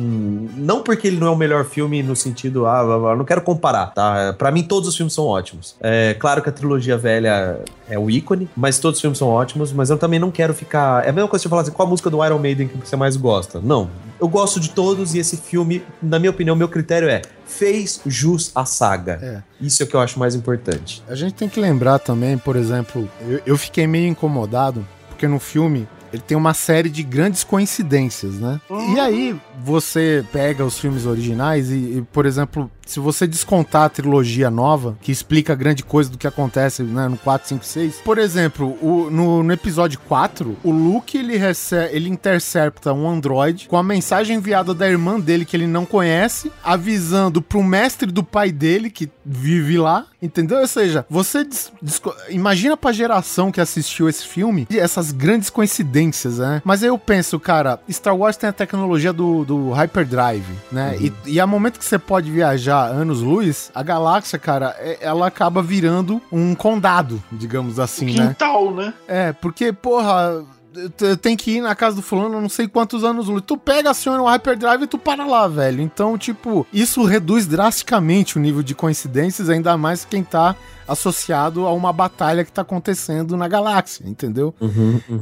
Não porque ele não é o melhor filme no sentido. Ah, blá, blá, não quero comparar, tá? Pra mim, todos os filmes são ótimos. É claro que a trilogia velha é o ícone, mas todos os filmes são ótimos. Mas eu também não quero ficar. É a mesma coisa que eu falar assim: qual a música do Iron Maiden que você mais gosta? Não. Eu gosto de todos e esse filme, na minha opinião, meu critério é fez jus à saga. É. Isso é o que eu acho mais importante. A gente tem que lembrar também, por exemplo, eu, eu fiquei meio incomodado, porque no filme ele tem uma série de grandes coincidências, né? E aí você pega os filmes originais e, e, por exemplo, se você descontar a trilogia nova, que explica grande coisa do que acontece né, no 4, 5, 6. Por exemplo, o- no, no episódio 4, o Luke ele, recebe, ele intercepta um androide com a mensagem enviada da irmã dele que ele não conhece, avisando pro mestre do pai dele que vive lá, entendeu? Ou seja, você des- desco- imagina pra geração que assistiu esse filme essas grandes coincidências, né? Mas aí eu penso, cara, Star Wars tem a tecnologia do, do hyperdrive, né? E, e a momento que você pode viajar anos-luz, a galáxia, cara, é- ela acaba virando um condado, digamos assim, né? Quintal, né? É, porque, porra, eu te- eu tenho que ir na casa do fulano, não sei quantos anos luz. Tu pega, aciona o hyperdrive e tu para lá, velho. Então, tipo, isso reduz drasticamente o nível de coincidências, ainda mais quem tá associado a uma batalha que tá acontecendo na galáxia, entendeu?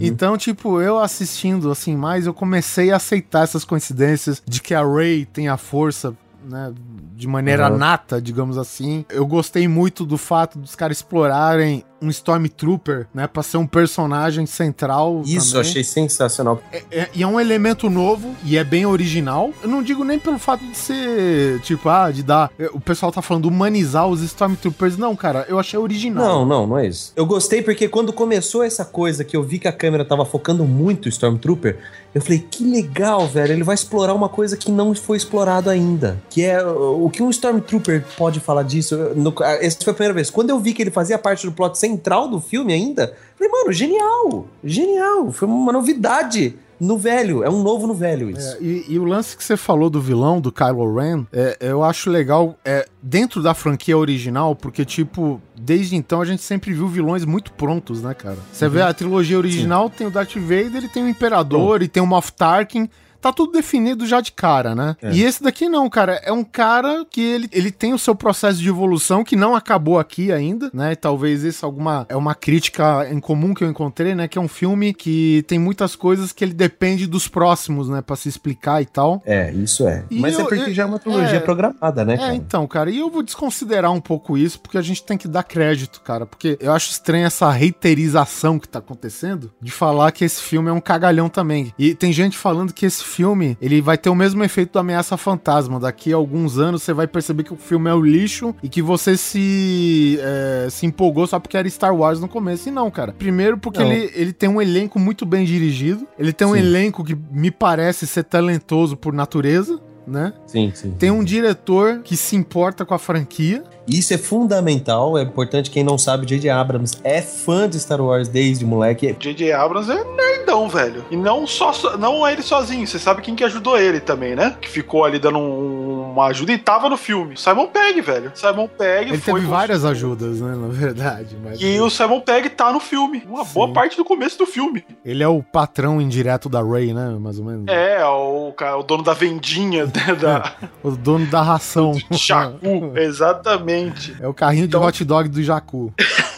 Então, tipo, eu assistindo assim mais, eu comecei a aceitar essas coincidências de que a Rey tem a força, né, de maneira Uhum. nata, digamos assim. Eu gostei muito do fato dos caras explorarem um Stormtrooper, né, pra ser um personagem central. Isso, também. achei sensacional. É- e é um elemento novo e é bem original. Eu não digo nem pelo fato de ser, tipo, ah, de dar. O pessoal tá falando humanizar os Stormtroopers. Não, cara, eu achei original. Não, não, não é isso. Eu gostei porque quando começou essa coisa que eu vi que a câmera tava focando muito o Stormtrooper, eu falei, que legal, velho. Ele vai explorar uma coisa que não foi explorado ainda. Que é o que um Stormtrooper pode falar disso. No- essa foi a primeira vez. Quando eu vi que ele fazia parte do plot central do filme ainda, falei, mano, genial! Genial! Foi uma novidade no velho. É um novo no velho isso. É, e, e o lance que você falou do vilão, do Kylo Ren, é, eu acho legal é, dentro da franquia original, porque, tipo, desde então a gente sempre viu vilões muito prontos, né, cara? Você vê a trilogia original, tem o Darth Vader, ele tem o Imperador e tem o Moff Tarkin. Tá tudo definido já de cara, né? E esse daqui não, cara. É um cara que ele, ele tem o seu processo de evolução que não acabou aqui ainda, né? E talvez isso alguma é uma crítica em comum que eu encontrei, né? Que é um filme que tem muitas coisas que ele depende dos próximos, né? Pra se explicar e tal. É, isso é. E Mas é eu- porque eu- já é uma trilogia é. programada, né, É, cara? então, cara, e eu vou desconsiderar um pouco isso, porque a gente tem que dar crédito, cara, porque eu acho estranho essa reiterização que tá acontecendo de falar que esse filme é um cagalhão também. E tem gente falando que esse filme, ele vai ter o mesmo efeito do Ameaça Fantasma. Daqui a alguns anos você vai perceber que o filme é o lixo e que você se, é, se empolgou só porque era Star Wars no começo. E não, cara. Primeiro porque Não. ele, ele tem um elenco muito bem dirigido, ele tem um Sim. elenco que me parece ser talentoso por natureza, né? Sim, sim. Tem um diretor que se importa com a franquia. Isso é fundamental, é importante. Quem não sabe, J.J. Abrams é fã de Star Wars desde moleque. J.J. Abrams é nerdão, velho. E não só não é ele sozinho. Você sabe quem que ajudou ele também, né? Que ficou ali dando um- uma ajuda e tava no filme. Simon Pegg, velho. Simon Pegg Ele foi teve várias ajudas, né? Na verdade. Mas E o Simon Pegg tá no filme. Uma Sim. boa parte do começo do filme. Ele é o patrão indireto da Ray, né? Mais ou menos. É, o, cara, o dono da vendinha né, da (laughs) O dono da ração. (laughs) Jacu. (laughs) Exatamente. É o carrinho Então- de hot dog do Jacu. (laughs)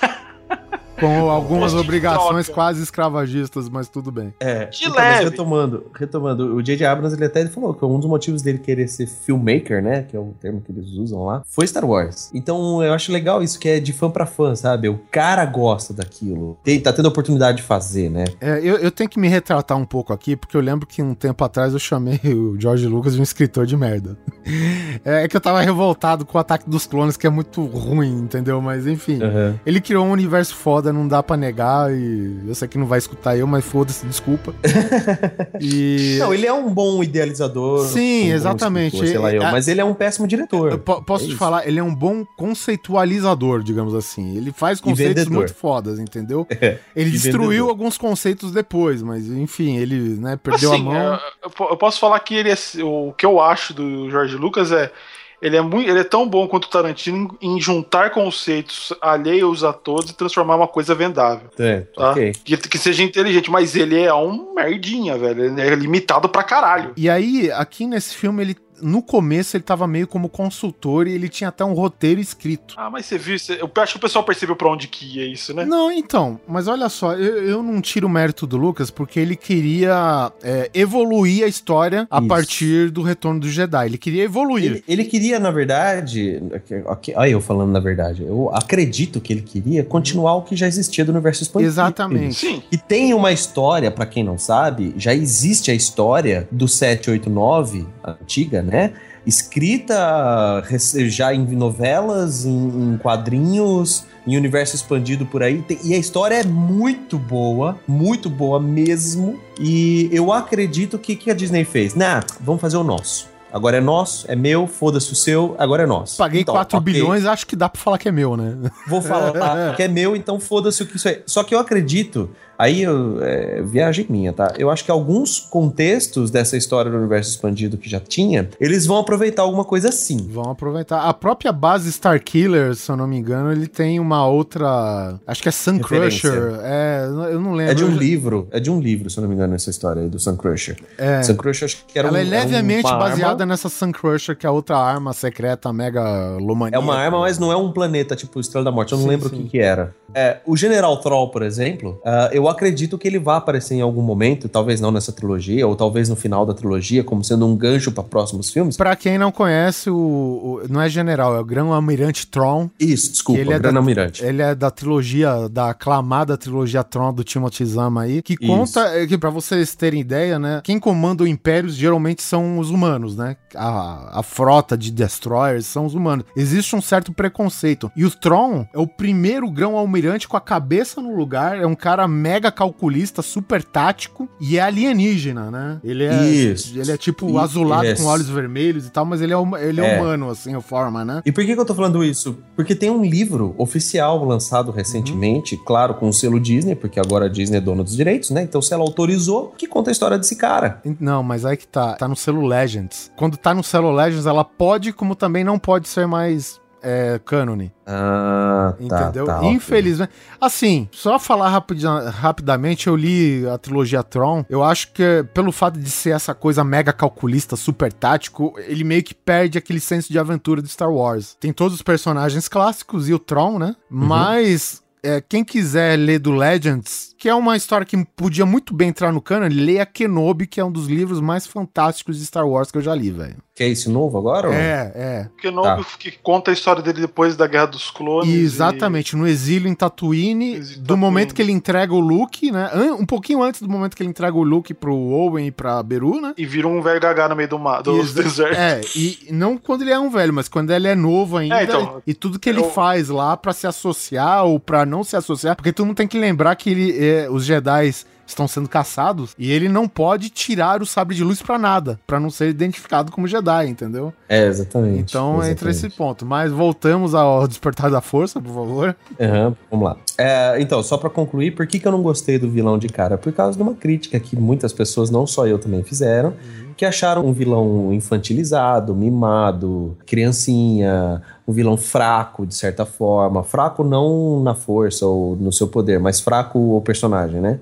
Com (laughs) algumas obrigações troca. quase escravagistas, mas tudo bem. É, De então, mas leve. retomando, retomando, o J.J. Abrams ele até falou que um dos motivos dele querer ser filmmaker, né, que é o termo que eles usam lá, foi Star Wars. Então eu acho legal isso que é de fã pra fã, sabe? O cara gosta daquilo, tem, tá tendo a oportunidade de fazer, né? É, eu, eu tenho que me retratar um pouco aqui, porque eu lembro que um tempo atrás eu chamei (laughs) o George Lucas de um escritor de merda. (laughs) É que eu tava revoltado com o Ataque dos Clones, que é muito ruim, entendeu? Mas enfim. Ele criou um universo foda foda, não dá pra negar. E eu sei que não vai escutar eu, mas foda-se, desculpa. (laughs) e. Não, ele é um bom idealizador. Sim, um exatamente. escritor, sei lá eu, É- mas ele é um péssimo diretor. Posso É te isso. falar, ele é um bom conceitualizador, digamos assim. Ele faz conceitos muito fodas, entendeu? (laughs) É, Ele e destruiu vendedor. alguns conceitos depois, mas enfim, ele né, perdeu assim, a mão. é, eu, eu posso falar que ele é, o que eu acho do Jorge Lucas é ele é muito, ele é tão bom quanto o Tarantino em, em juntar conceitos alheios a todos e transformar uma coisa vendável. É, Tá? ok. Que, que seja inteligente, mas ele é um merdinha, velho. Ele é limitado pra caralho. E aí, aqui nesse filme, ele. No começo ele tava meio como consultor e ele tinha até um roteiro escrito. Ah, mas você viu? você- eu acho que o pessoal percebeu pra onde que ia isso, né? Não, então, mas olha só, eu, eu não tiro o mérito do Lucas porque ele queria é, evoluir a história a Isso. partir do retorno do Jedi. Ele queria evoluir. Ele, ele queria, na verdade. Olha eu falando na verdade. Eu acredito que ele queria continuar o que já existia do universo expandido. Exatamente. Sim. E tem uma história, pra quem não sabe, já existe a história do 789, a antiga, né? Escrita já em novelas, em, em quadrinhos, em universo expandido por aí. Tem- e a história é muito boa, muito boa mesmo. E eu acredito que que a Disney fez. Nah, vamos fazer o nosso. Agora é nosso, é meu, foda-se o seu, agora é nosso. Paguei Então, 4 ok. bilhões, acho que dá pra falar que é meu, né? Vou falar (laughs) que é meu, então foda-se o que isso é. Só que eu acredito, aí eu, é, viagem minha, tá? Eu acho que alguns contextos dessa história do universo expandido que já tinha, eles vão aproveitar alguma coisa assim. Vamos aproveitar. A própria base Starkiller, se eu não me engano, ele tem uma outra. Acho que é Sun Referência. Crusher. É, eu não lembro. É de um Eu- livro, é de um livro, se eu não me engano, essa história aí do Sun Crusher. É. Sun Crusher acho que era Ela um, é levemente uma baseada arma. nessa Sun Crusher, que é outra arma secreta mega É uma arma, mas não é um planeta tipo Estrela da Morte. Eu não Sim, lembro o que, que era. É, o General Troll, por exemplo, ah, eu acredito que ele vai aparecer em algum momento, talvez não nessa trilogia, ou talvez no final da trilogia, como sendo um gancho para próximos filmes. Pra quem não conhece, o, o- não é general, é o Grão Almirante Tron. Isso, desculpa, ele é da- Almirante. Ele é da trilogia, da aclamada trilogia Tron do Timothy Zama aí, que Isso. conta, é, que pra vocês terem ideia, né, quem comanda o Império geralmente são os humanos, né? A, a frota de Destroyers são os humanos. Existe um certo preconceito. E o Tron é o primeiro grão-almirante com a cabeça no lugar, é um cara mega calculista, super tático e é alienígena, né? Ele é, Isso. ele é tipo azulado yes. com olhos vermelhos e tal, mas ele é, ele é, É. humano, assim, a forma, né? E por que, que eu tô falando isso? Porque tem um livro oficial lançado recentemente, claro, com o selo Disney, porque agora a Disney é dona dos direitos, né? Então, se ela autorizou, que conta a história desse cara. Não, mas aí que tá. Tá no selo Legends. Quando tá no selo Legends, ela pode, como também não pode ser mais é, cânone. Ah, tá. Entendeu? tá, ok. Infelizmente. Assim, só falar rapidamente, eu li a trilogia Tron. Eu acho que pelo fato de ser essa coisa mega calculista, super tático, ele meio que perde aquele senso de aventura de Star Wars. Tem todos os personagens clássicos e o Tron, né? Uhum. Mas. é, quem quiser ler do Legends, que é uma história que podia muito bem entrar no canon, leia Kenobi, que é um dos livros mais fantásticos de Star Wars que eu já li, velho. Que é esse novo agora? ou não? É, é. Porque Kenobi que conta a história dele depois da Guerra dos Clones. e- Exatamente, no exílio em Tatooine, Exílio do Tatooine. momento que ele entrega o Luke, né? Um pouquinho antes do momento que ele entrega o Luke pro Owen e pra Beru, né? E vira um velho gaga no meio do, mar, do Exa- (laughs) deserto. É, e não quando ele é um velho, mas quando ele é novo ainda. É, então, e tudo que ele eu- faz lá pra se associar ou pra não se associar, porque todo mundo tem que lembrar que ele, é, os Jedi estão sendo caçados e ele não pode tirar o sabre de luz pra nada, pra não ser identificado como Jedi, entendeu? É, exatamente. Então entra exatamente. esse ponto. Mas voltamos ao Despertar da Força, por favor. Aham, vamos lá. É, então, só pra concluir, por que, que eu não gostei do vilão de cara? Por causa de uma crítica que muitas pessoas, não só eu também fizeram, que acharam um vilão infantilizado, mimado, criancinha, um vilão fraco, de certa forma. Fraco não na força ou no seu poder, mas fraco o personagem, né?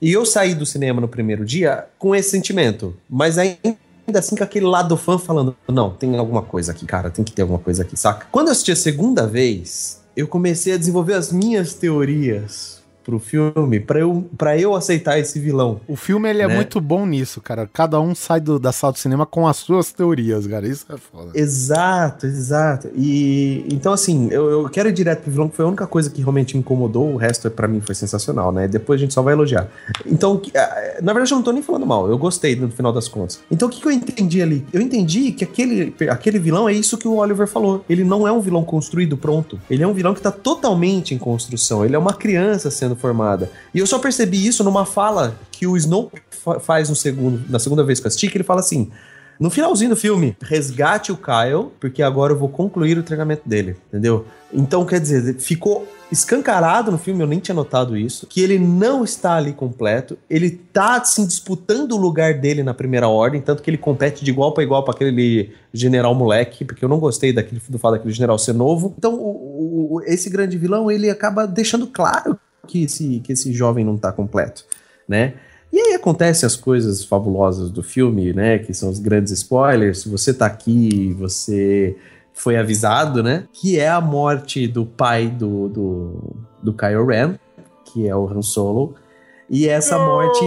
E eu saí do cinema no primeiro dia com esse sentimento, mas ainda assim com aquele lado do fã falando, não, tem alguma coisa aqui, cara, tem que ter alguma coisa aqui, saca? Quando eu assisti a segunda vez, eu comecei a desenvolver as minhas teorias pro filme pra eu, pra eu aceitar esse vilão. O filme ele é Né? muito bom nisso, cara. Cada um sai do- da sala do cinema com as suas teorias, cara. Isso é foda. Exato, exato. E então, assim, eu, eu quero ir direto pro vilão, que foi a única coisa que realmente me incomodou. O resto, pra mim, foi sensacional, né? Depois a gente só vai elogiar. Então, ah, na verdade, eu não tô nem falando mal. Eu gostei no final das contas. Então, o que, que eu entendi ali? Eu entendi que aquele, aquele vilão é isso que o Oliver falou. Ele não é um vilão construído pronto. Ele é um vilão que tá totalmente em construção. Ele é uma criança sendo formada. E eu só percebi isso numa fala que o Snow fa- faz no segundo, na segunda vez que eu assisti, que ele fala assim. No finalzinho do filme, resgate o Kyle, porque agora eu vou concluir o treinamento dele, entendeu? Então, quer dizer, ficou escancarado no filme, eu nem tinha notado isso, que ele não está ali completo, ele tá, assim, disputando o lugar dele na primeira ordem, tanto que ele compete de igual para igual para aquele general moleque, porque eu não gostei daquele, do fato daquele general ser novo. Então, o- o- esse grande vilão, ele acaba deixando claro que esse, que esse jovem não tá completo, né? E aí acontecem as coisas fabulosas do filme, né? Que são os grandes spoilers. Você tá aqui, você foi avisado, né? Que é a morte do pai do, do, do Kylo Ren, que é o Han Solo. E essa morte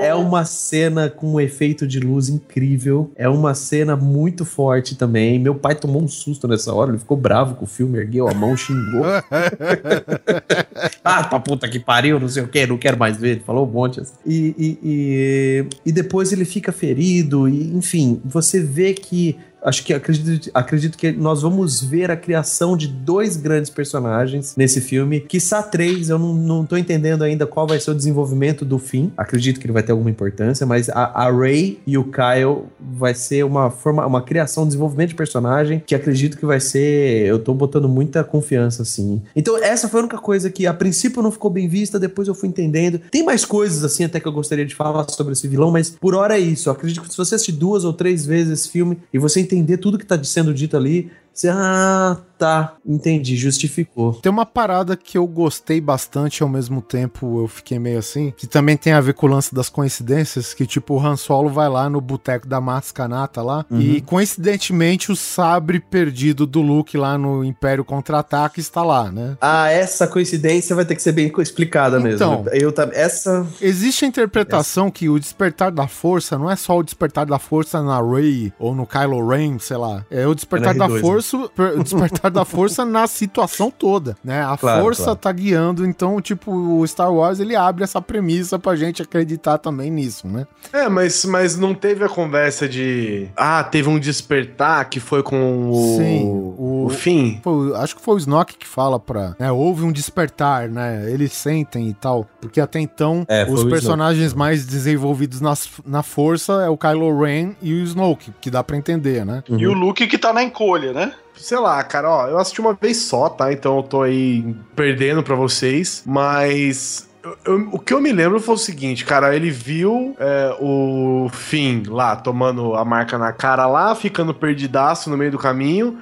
é uma cena com um efeito de luz incrível. É uma cena muito forte também. Meu pai tomou um susto nessa hora, ele ficou bravo com o filme, ergueu a mão, xingou. (laughs) ah, pra puta que pariu, não sei o que, não quero mais ver. Ele falou um monte assim. E, e, e, e depois ele fica ferido, e enfim, você vê que. Acho que acredito, acredito que nós vamos ver a criação de dois grandes personagens nesse filme. Quiçá três, eu não, não tô entendendo ainda qual vai ser o desenvolvimento do fim. Acredito que ele vai ter alguma importância, mas a, a Ray e o Kyle vai ser uma forma, uma criação, um desenvolvimento de personagem que acredito que vai ser. Eu tô botando muita confiança, assim. Então, essa foi a única coisa que a princípio não ficou bem vista, depois eu fui entendendo. Tem mais coisas, assim, até que eu gostaria de falar sobre esse vilão, mas por hora é isso. Eu acredito que se você assistir duas ou três vezes esse filme e você entender tudo que tá sendo dito ali, você. Ah, tá. Entendi, justificou. Tem uma parada que eu gostei bastante ao mesmo tempo eu fiquei meio assim, que também tem a ver com o lance das coincidências, que tipo o Han Solo vai lá no boteco da Mascanata lá e coincidentemente o sabre perdido do Luke lá no Império Contra-Ataque está lá, né? Ah, essa coincidência vai ter que ser bem explicada Então. mesmo. Eu essa Existe a interpretação que o despertar da força não é só o despertar da força na Rey ou no Kylo Ren, sei lá. É o despertar da R2, força, per- o (laughs) despertar da força (laughs) na situação toda, né? A Claro, força claro. tá guiando, então, tipo, o Star Wars ele abre essa premissa pra gente acreditar também nisso, né? É, mas, mas não teve a conversa de. Ah, teve um despertar que foi com o. Sim, o, o- fim. Foi- acho que foi o Snoke que fala pra. Né, houve um despertar, né? Eles sentem e tal. Porque até então, É, os personagens mais desenvolvidos nas, na força é o Kylo Ren e o Snoke, que dá pra entender, né? E o Luke que tá na encolha, né? Sei lá, cara, ó, eu assisti uma vez só, tá? Então eu tô aí perdendo pra vocês, mas. Eu- eu- o que eu me lembro foi o seguinte, cara, ele viu é, o Finn lá, tomando a marca na cara lá, ficando perdidaço no meio do caminho,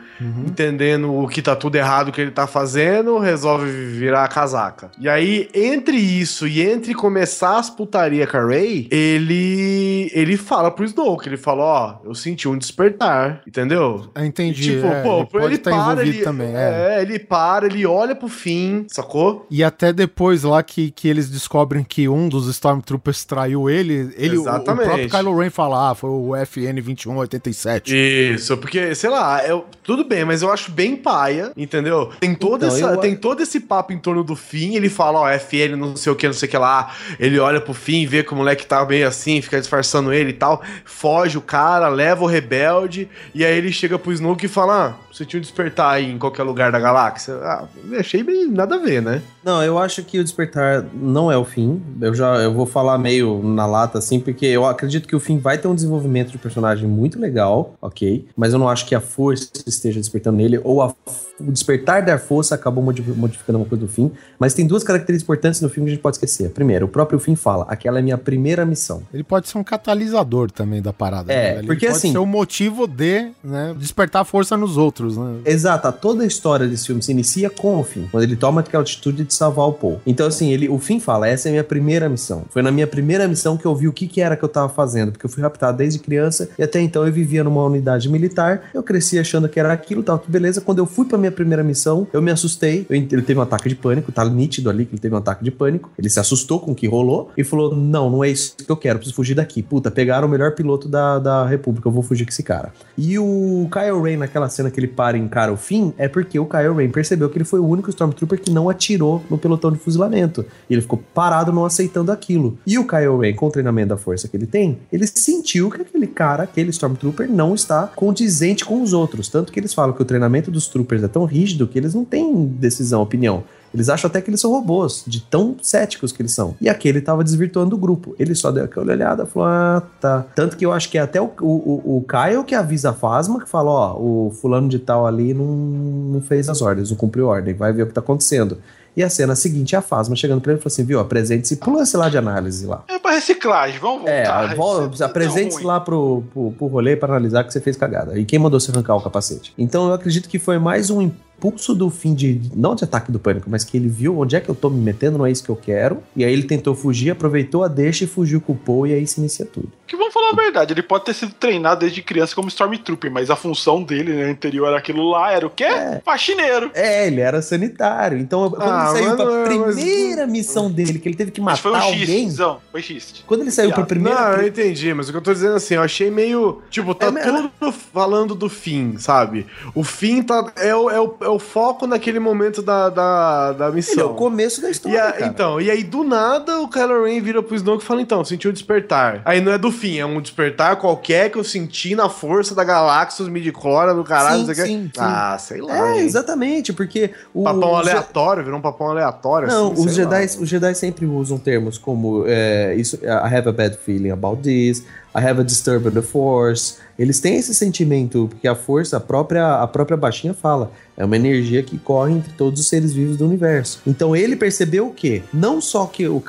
entendendo o que tá tudo errado que ele tá fazendo, resolve virar a casaca. E aí, entre isso e entre começar as putaria com a Ray, ele ele fala pro Snoke, ele fala, ó, eu senti um despertar, entendeu? Eu entendi. Tipo, é, pô, ele ele, estar para, envolvido ele, também. É. é, ele para, ele olha pro fim, sacou? E até depois lá que, que eles descobrem que um dos Stormtroopers traiu ele, ele o, o Exatamente. próprio Kylo Ren fala, ah, foi o FN 2187. Isso, porque, sei lá, eu, tudo bem, mas eu acho bem paia, entendeu? Tem todo, Então, essa, eu- tem todo esse papo em torno do fim, ele fala, ó, FN não sei o que, não sei o que lá, ele olha pro fim, vê que o moleque tá meio assim, fica disfarçando ele e tal, foge o cara, leva o rebelde, e aí ele chega pro Snoke e fala, ah, você tinha um despertar aí em qualquer lugar da galáxia? Ah, eu achei bem nada a ver, né? Não, eu acho que o despertar não é o fim. Eu já eu vou falar meio na lata assim, porque eu acredito que o fim vai ter um desenvolvimento de personagem muito legal, ok? Mas eu não acho que a força esteja despertando nele ou a- o despertar da força acabou modi- modificando uma coisa do fim. Mas tem duas características importantes no filme que a gente pode esquecer. Primeiro, o próprio fim fala: aquela é minha primeira missão. Ele pode ser um catalisador também da parada. É, né, porque pode assim- ser o motivo de né, despertar força nos outros, né? Exato, toda a história desse filme se inicia com o fim, quando ele toma aquela atitude de salvar o Paul. Então, assim, ele, o Finn fala, essa é a minha primeira missão. Foi na minha primeira missão que eu vi o que, que era que eu tava fazendo, porque eu fui raptado desde criança e até então eu vivia numa unidade militar. Eu cresci achando que era aquilo, tava tudo beleza. Quando eu fui pra minha primeira missão, eu me assustei. Eu, ele teve um ataque de pânico, tá nítido ali que ele teve um ataque de pânico. Ele se assustou com o que rolou e falou: Não, não é isso que eu quero, preciso fugir daqui. Puta, pegaram o melhor piloto da, da República, eu vou fugir com esse cara. E o Kyle Ray, naquela cena que ele para e encara o fim, é porque o Kyle Ray percebeu que ele foi o único Stormtrooper que não atirou no pelotão de fuzilamento. E ele ficou parado, não aceitando aquilo. E o Kyle Ray, com o treinamento da força que ele tem, ele sentiu que aquele cara, aquele Stormtrooper, não está condizente com os outros. Tanto que eles falam que o treinamento dos troopers é tão rígido que eles não têm decisão, opinião. Eles acham até que eles são robôs, de tão céticos que eles são. E aquele tava desvirtuando o grupo. Ele só deu aquela olhada e falou: Ah, tá. Tanto que eu acho que é até o, o, o Kyle que avisa a Fasma, que fala: Ó, o fulano de tal ali não, não fez as ordens, não cumpriu ordem, vai ver o que tá acontecendo. E a cena seguinte é a Fasma chegando pra ele e falou assim: viu, apresente-se, pula-se lá de análise lá. É pra reciclagem, vamos voltar. É, vol- Isso é apresente-se ruim. lá pro, pro, pro rolê para analisar que você fez cagada. E quem mandou você arrancar o capacete? Então eu acredito que foi mais um impulso do fim de. Não de ataque do pânico, mas que ele viu onde é que eu tô me metendo, não é isso que eu quero. E aí ele tentou fugir, aproveitou a deixa e fugiu com o Poe, e aí se inicia tudo. Que vamos falar a verdade, ele pode ter sido treinado desde criança como Stormtrooper, mas a função dele, né, anterior era aquilo lá, era o quê? Faxineiro. É, ele era sanitário. Então, quando Ah, ele saiu mas pra não é, mas- primeira missão dele, que ele teve que Mas matar foi um X, alguém. Zão, foi X. Quando ele saiu pra primeira. Não, eu entendi, mas o que eu tô dizendo assim, eu achei meio. Tipo, tá É, mas- tudo falando do fim, sabe? O fim tá, é, o, é, o, é o foco naquele momento da, da, da Ele é missão. o começo da E, história. a- cara. então, e aí do nada o Kylo Ren vira pro Snoke e fala: Então, senti um despertar. Aí não é do fim, é um despertar qualquer que eu senti na força da galáxia, os midi-chlora do caralho, Sim, sim, sim. Ah, sei lá. É, hein? exatamente, porque o. Papão aleatório, virou um papão aleatório. Não, assim, os. Jedi, os Jedi sempre usam termos como é, isso, I have a bad feeling about this, I have a disturb in the force. Eles têm esse sentimento, porque a força, a própria, a própria baixinha fala, é uma energia que corre entre todos os seres vivos do universo. Então ele percebeu o quê? Não só que o,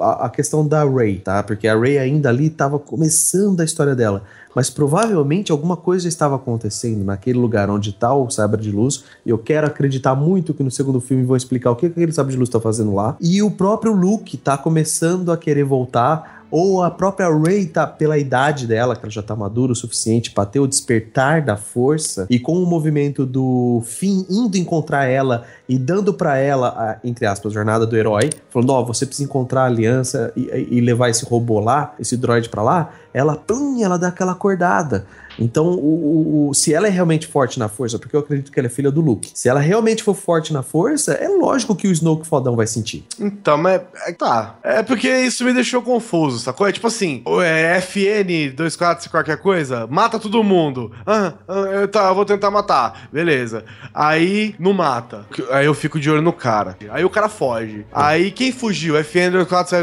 a, a questão da Rey, tá? Porque a Rey ainda ali estava começando a história dela. Mas provavelmente alguma coisa estava acontecendo naquele lugar onde está o sabre de luz. E eu quero acreditar muito que no segundo filme vão explicar o que aquele sabre de luz está fazendo lá. E o próprio Luke tá começando a querer voltar. Ou a própria Rey tá, pela idade dela, que ela já tá madura o suficiente para ter o despertar da força, e com o movimento do Finn indo encontrar ela e dando para ela, a, entre aspas, jornada do herói, falando: Ó, você precisa encontrar a aliança e, e- e levar esse robô lá, esse droid para lá. Ela, pum, ela dá aquela acordada. Então, o, o- se ela é realmente forte na força, porque eu acredito que ela é filha do Luke, se ela realmente for forte na força, é lógico que o Snoke fodão vai sentir. Então, mas é, tá. É porque isso me deixou confuso, sacou? É tipo assim, é FN 24 qualquer coisa, mata todo mundo. Ah, ah, eu, tá, eu vou tentar matar. Beleza. Aí não mata. Aí eu fico de olho no cara. Aí o cara foge. Aí quem fugiu? FN 24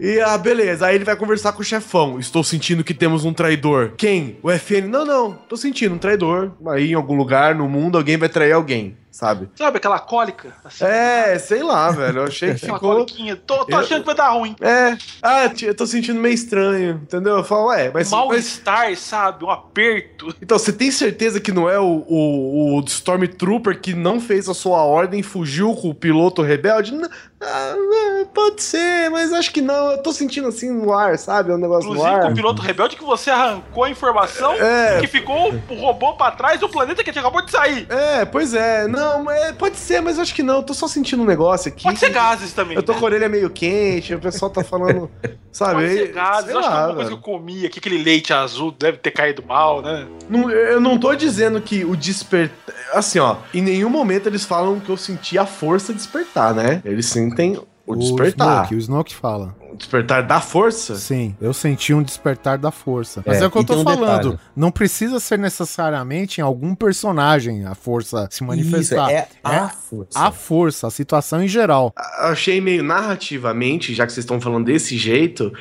E ah, beleza. Aí ele vai conversar com o chefão. Estou sentindo que temos um traidor. Quem? O FN? Não, não. Tô sentindo um traidor. Aí em algum lugar no mundo alguém vai trair alguém, sabe? Sabe aquela cólica? Assim, É, sei lá, velho. Eu achei (laughs) que ficou. coliquinha. Tô, tô Eu- achando que vai dar ruim. É. Ah, eu tô sentindo meio estranho, entendeu? Eu falo, ué, mas. mas- Mal-estar, sabe? Um aperto. então, você tem certeza que não é o, o, o Stormtrooper que não fez a sua ordem e fugiu com o piloto rebelde? N- ah, pode ser, mas acho que não. Eu tô sentindo assim no ar, sabe? Um negócio no Inclusive ar. com o piloto rebelde que você arrancou a informação É. que ficou o robô pra trás do planeta que acabou de sair. É, pois é. Não, é, pode ser, mas acho que não. Eu tô só sentindo um negócio aqui. Pode ser gases também. Eu tô né? com a orelha meio quente, o pessoal tá falando, (laughs) sabe? Pode ser Sei gases. Eu acho que é lá, alguma coisa que eu comi aqui, aquele leite azul deve ter caído mal, né? Não, eu não tô dizendo que o despertar. Assim, ó, em nenhum momento eles falam que eu senti a força despertar, né? Eles sentem o, despertar. Snoke, o Snoke fala. Despertar da força? Sim, eu senti um despertar da força. Mas É, é, o que eu tô um falando. detalhe. Não precisa ser necessariamente em algum personagem a força se manifestar. Isso, é a força. a força, a situação em geral. Eu achei meio narrativamente, já que vocês estão falando desse jeito,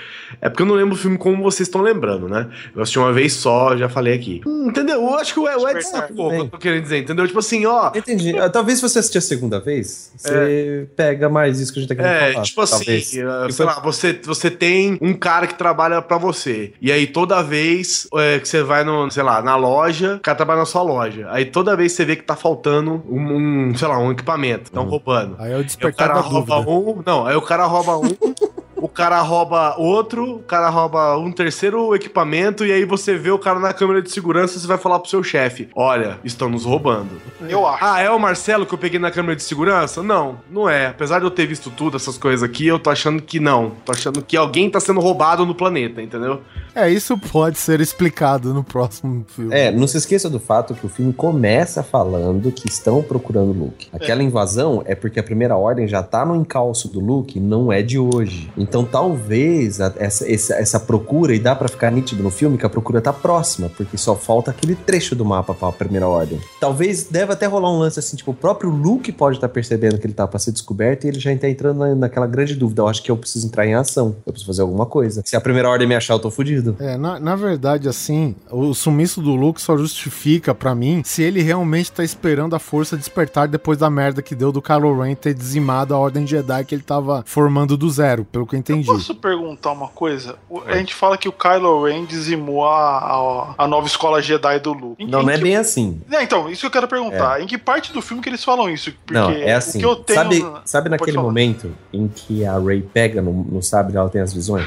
é porque eu não lembro o filme como vocês estão lembrando, né? Eu assisti uma vez só, já falei aqui. Hum, entendeu? Eu acho que o Ed sacou o que eu tô querendo dizer, entendeu? Tipo assim, ó. Entendi. Ah, Talvez se você assistir a segunda vez, você pega mais isso que a gente tá querendo É, falar. tipo assim, talvez. uh, Que sei lá, você você, você tem um cara que trabalha pra você. E aí toda vez é, que você vai no, sei lá, na loja, o cara trabalha na sua loja. Aí toda vez você vê que tá faltando um, um, sei lá, um equipamento. Estão roubando. Aí é o Aí o despertar cara rouba dúvida. um. Não, aí o cara rouba um. (laughs) O cara rouba outro, o cara rouba um terceiro equipamento, e aí você vê o cara na câmera de segurança e você vai falar pro seu chefe: Olha, estão nos roubando. Eu acho. Ah, é o Marcelo que eu peguei na câmera de segurança? Não, não é. Apesar de eu ter visto tudo, essas coisas aqui, eu tô achando que não. Tô achando que alguém tá sendo roubado no planeta, entendeu? É, isso pode ser explicado no próximo filme. É, não se esqueça do fato que o filme começa falando que estão procurando o Luke. Aquela invasão é porque a primeira ordem já tá no encalço do Luke, não é de hoje. Então talvez a- essa, essa, essa procura, e dá pra ficar nítido no filme que a procura tá próxima, porque só falta aquele trecho do mapa pra primeira ordem. Talvez deve até rolar um lance assim, tipo, o próprio Luke pode estar percebendo que ele tá pra ser descoberto e ele já tá entrando na- naquela grande dúvida. Eu acho que eu preciso entrar em ação, eu preciso fazer alguma coisa. Se a primeira ordem me achar, eu tô fudido. É, na, na verdade, assim, o sumiço do Luke só justifica pra mim se ele realmente tá esperando a força despertar depois da merda que deu do Kylo Ren ter dizimado a Ordem Jedi que ele tava formando do zero, pelo que eu entendi. Posso perguntar uma coisa? A gente fala que o Kylo Ren dizimou a, a, a nova escola Jedi do Luke. Em- Não, em não é que- bem assim. É, então, isso que eu quero perguntar. Em que parte do filme que eles falam isso? Porque Não, é assim. o que eu tenho... Sabe, sabe naquele falar. momento em que a Ray pega no, no sabre e ela tem as visões?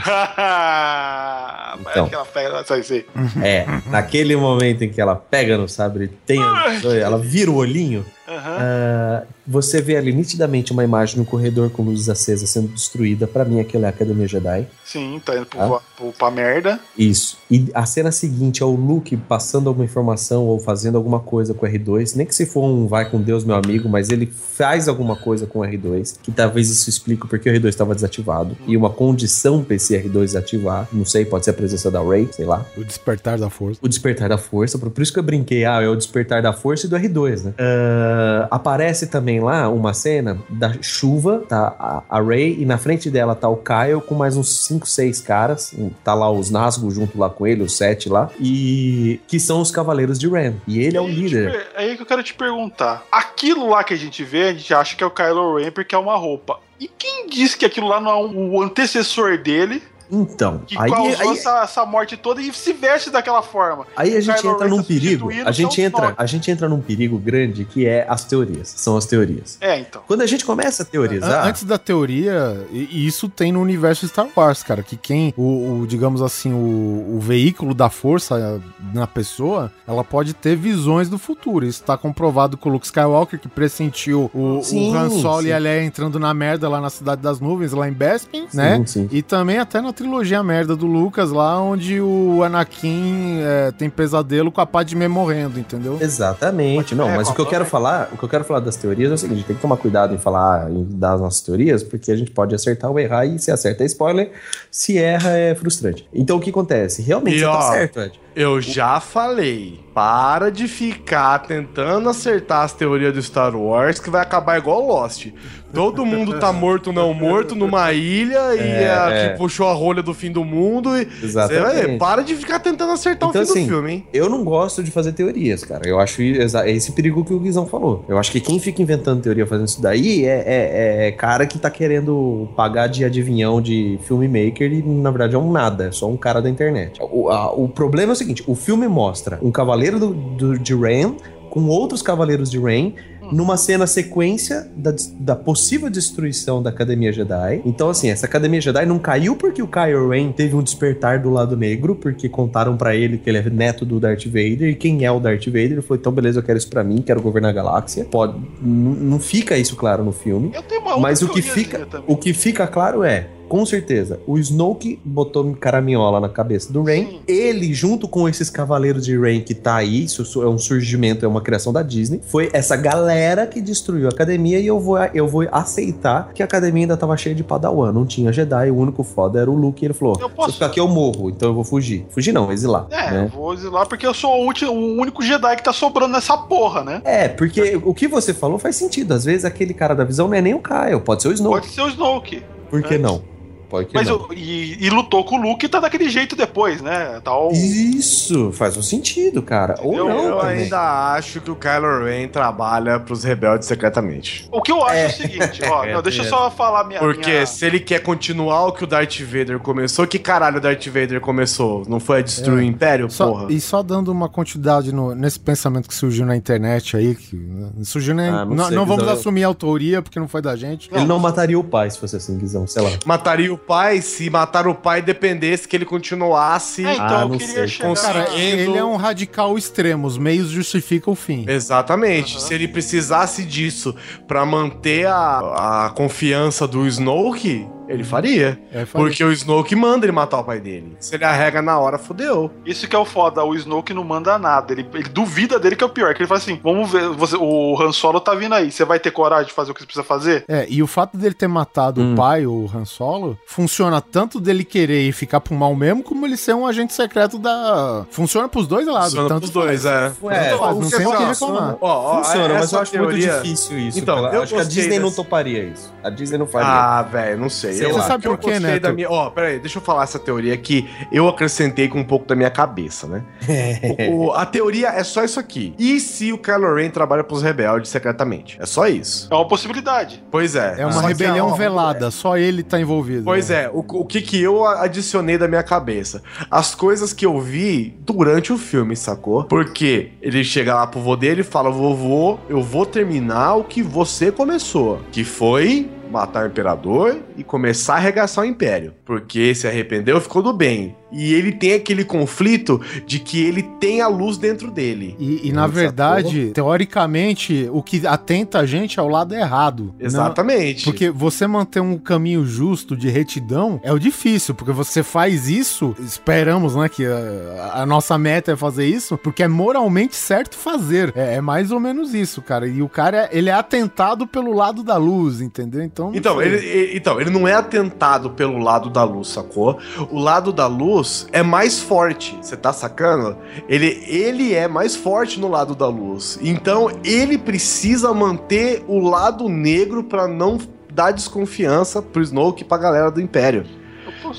Parece que ela pega, sai, sei. é, naquele momento em que ela pega no sabre e tem as visões, ela vira o olhinho. Aham. ah, você vê ali nitidamente uma imagem no corredor com luzes acesas sendo destruída. Pra mim, aquilo é a Academia Jedi. Sim, tá indo pro, Ah. pro, pra merda. Isso. E a cena seguinte é o Luke passando alguma informação ou fazendo alguma coisa com o R2. Nem que se for um vai com Deus, meu amigo, mas ele faz alguma coisa com o R2. Que talvez isso explique porque o R2 estava desativado. E uma condição pra esse R2 ativar. Não sei, pode ser a presença da Rey, sei lá. O despertar da força. O despertar da força. Por isso que eu brinquei, ah, é o despertar da força e do R2, né? Ah, aparece também lá uma cena da chuva, tá a, Ray e na frente dela tá o Kyle com mais uns 5, 6 caras. Tá lá os Nazgûl junto lá com ele, os sete lá. E que são os Cavaleiros de Ren. E ele é o líder. per- Aí que eu quero te perguntar. Aquilo lá que a gente vê, a gente acha que é o Kylo Ren porque é uma roupa. E quem disse que aquilo lá não é o antecessor dele Então, que aí, causou aí, essa, essa morte toda e se veste daquela forma? aí a gente Kylo entra Ren num tá perigo. A gente entra, a gente entra num perigo grande que é as teorias. São as teorias. É, então. Quando a gente começa a teorizar. An- Antes da teoria, e isso tem no universo Star Wars, cara, que quem, o, o, digamos assim, o, o veículo da força na pessoa, ela pode ter visões do futuro. Isso tá comprovado com o Luke Skywalker, que pressentiu o, Sim, o Han Solo sim. e a Leia entrando na merda lá na Cidade das Nuvens, lá em Bespin, né? sim. E também até na trilogia merda do Lucas, lá onde o Anakin eh, tem pesadelo com a Padmé morrendo, entendeu? Exatamente. Não, É, mas o que eu quero falar, o que eu quero falar das teorias é o seguinte, tem que tomar cuidado em falar em das nossas teorias, porque a gente pode acertar ou errar e se acerta é spoiler, se erra é frustrante. Então o que acontece? Realmente E, você tá ó, certo, Ed. Eu já falei. Para de ficar tentando acertar as teorias do Star Wars que vai acabar igual Lost. Todo mundo tá (laughs) morto, não morto, numa ilha e É, a é. que puxou a rolha do fim do mundo. E você vai ver, Exatamente. para de ficar tentando acertar Então, o fim assim, do filme, hein? Eu não gosto de fazer teorias, cara. Eu acho é esse perigo que o Guizão falou. Eu acho que quem fica inventando teoria fazendo isso daí é, é- é cara que tá querendo pagar de adivinhão de filmmaker e na verdade é um nada, é só um cara da internet. O, a- o problema é o seguinte: o filme mostra um cavaleiro do, do- de Ren com outros cavaleiros de Ren numa cena sequência da, da possível destruição da Academia Jedi. Então, assim, essa Academia Jedi não caiu porque o Kylo Ren teve um despertar do lado negro, porque contaram pra ele que ele é neto do Darth Vader, e quem é o Darth Vader? Ele falou, então beleza, eu quero isso pra mim, quero governar a galáxia. Pode, não fica isso claro no filme. Eu tenho uma Mas o que, fica, o que fica claro é, com certeza, o Snoke botou caraminhola na cabeça do Rain. Sim. Ele, junto com esses cavaleiros de Rain que tá aí, isso é um surgimento, é uma criação da Disney. Foi essa galera que destruiu a academia e eu vou, eu vou aceitar que a academia ainda tava cheia de padawan. Não tinha Jedi, o único foda era o Luke. E ele falou: Eu se posso- eu ficar aqui eu morro, então eu vou fugir. Fugir não, exilar. É, eu né? vou exilar porque eu sou o, ulti- o único Jedi que tá sobrando nessa porra, né? É, porque o que você falou faz sentido. Às vezes aquele cara da visão não é nem o Kyle, pode ser o Snoke. Pode ser o Snoke. Por que É. não? Pode que Mas não. o- e, e lutou com o Luke e tá daquele jeito depois, né? Tal. Isso, faz um sentido, cara. Ou Eu- não Eu também. ainda acho que o Kylo Ren trabalha pros rebeldes secretamente. O que eu acho é, o seguinte, ó, (laughs) não, deixa eu só falar minha. Porque minha- se ele quer continuar o que o Darth Vader começou, que caralho o Darth Vader começou? Não foi a destruir o Império, Só- porra? e só dando uma quantidade no- nesse pensamento que surgiu na internet aí, que né, surgiu na, Ah, não não, não vamos assumir a autoria, porque não foi da gente. Ele não mataria o pai se fosse assim, Guizão, sei lá. Mataria o pai se matar o pai dependesse que ele continuasse. É, então Ah, eu queria sei. chegar. Cara, ele é um radical extremo, os meios justificam o fim. Exatamente. Se ele precisasse disso pra manter a, a confiança do Snoke, ele faria. É, faria. Porque o Snoke manda ele matar o pai dele. Se ele arrega na hora, fodeu. Isso que é o foda, o Snoke não manda nada. Ele, ele duvida dele que é o pior. Que ele fala assim: vamos ver, você, o Han Solo tá vindo aí. Você vai ter coragem de fazer o que você precisa fazer? É, e o fato dele ter matado Hum. o pai, o Han Solo, funciona tanto dele querer e ficar pro mal mesmo, como ele ser um agente secreto da. Funciona pros dois lados. Funciona tanto pros dois, é. Ué, faz, não tem o que reclamar. ó, Funciona, mas eu acho teoria- muito difícil isso. Então, eu acho que a Disney não dessa- toparia isso. A Disney não faria. Ah, velho, não sei. Sei Eu lá. Sabe que por quê, gostei Neto? da minha. Ó, peraí, deixa eu falar essa teoria que eu acrescentei com um pouco da minha cabeça, né? (laughs) O- o- a teoria é só isso aqui. E se o Kylo Ren trabalha pros rebeldes secretamente? É só isso. É uma possibilidade. Pois é. É uma Só que, rebelião ó, velada, só ele tá envolvido. Pois é, o, o que que eu adicionei da minha cabeça? As coisas que eu vi durante o filme, sacou? Porque ele chega lá pro vô dele e fala: Vovô, eu vou terminar o que você começou. Que foi matar o imperador e começar a arregaçar o império. Porque se arrependeu, ficou do bem. E ele tem aquele conflito de que ele tem a luz dentro dele. E, e, na Sacou? verdade, teoricamente, o que atenta a gente é o lado errado. Não- Exatamente. Porque você manter um caminho justo de retidão é o difícil, porque você faz isso, esperamos, né, que a, a nossa meta é fazer isso, porque é moralmente certo fazer. É, é mais ou menos isso, cara. E o cara, ele é atentado pelo lado da luz, entendeu? Então, não Então ele, ele- então, ele não é atentado pelo lado da luz, sacou? O lado da luz é mais forte, você tá sacando? Ele, ele é mais forte no lado da luz. Então, ele precisa manter o lado negro pra não dar desconfiança pro Snoke e pra galera do Império.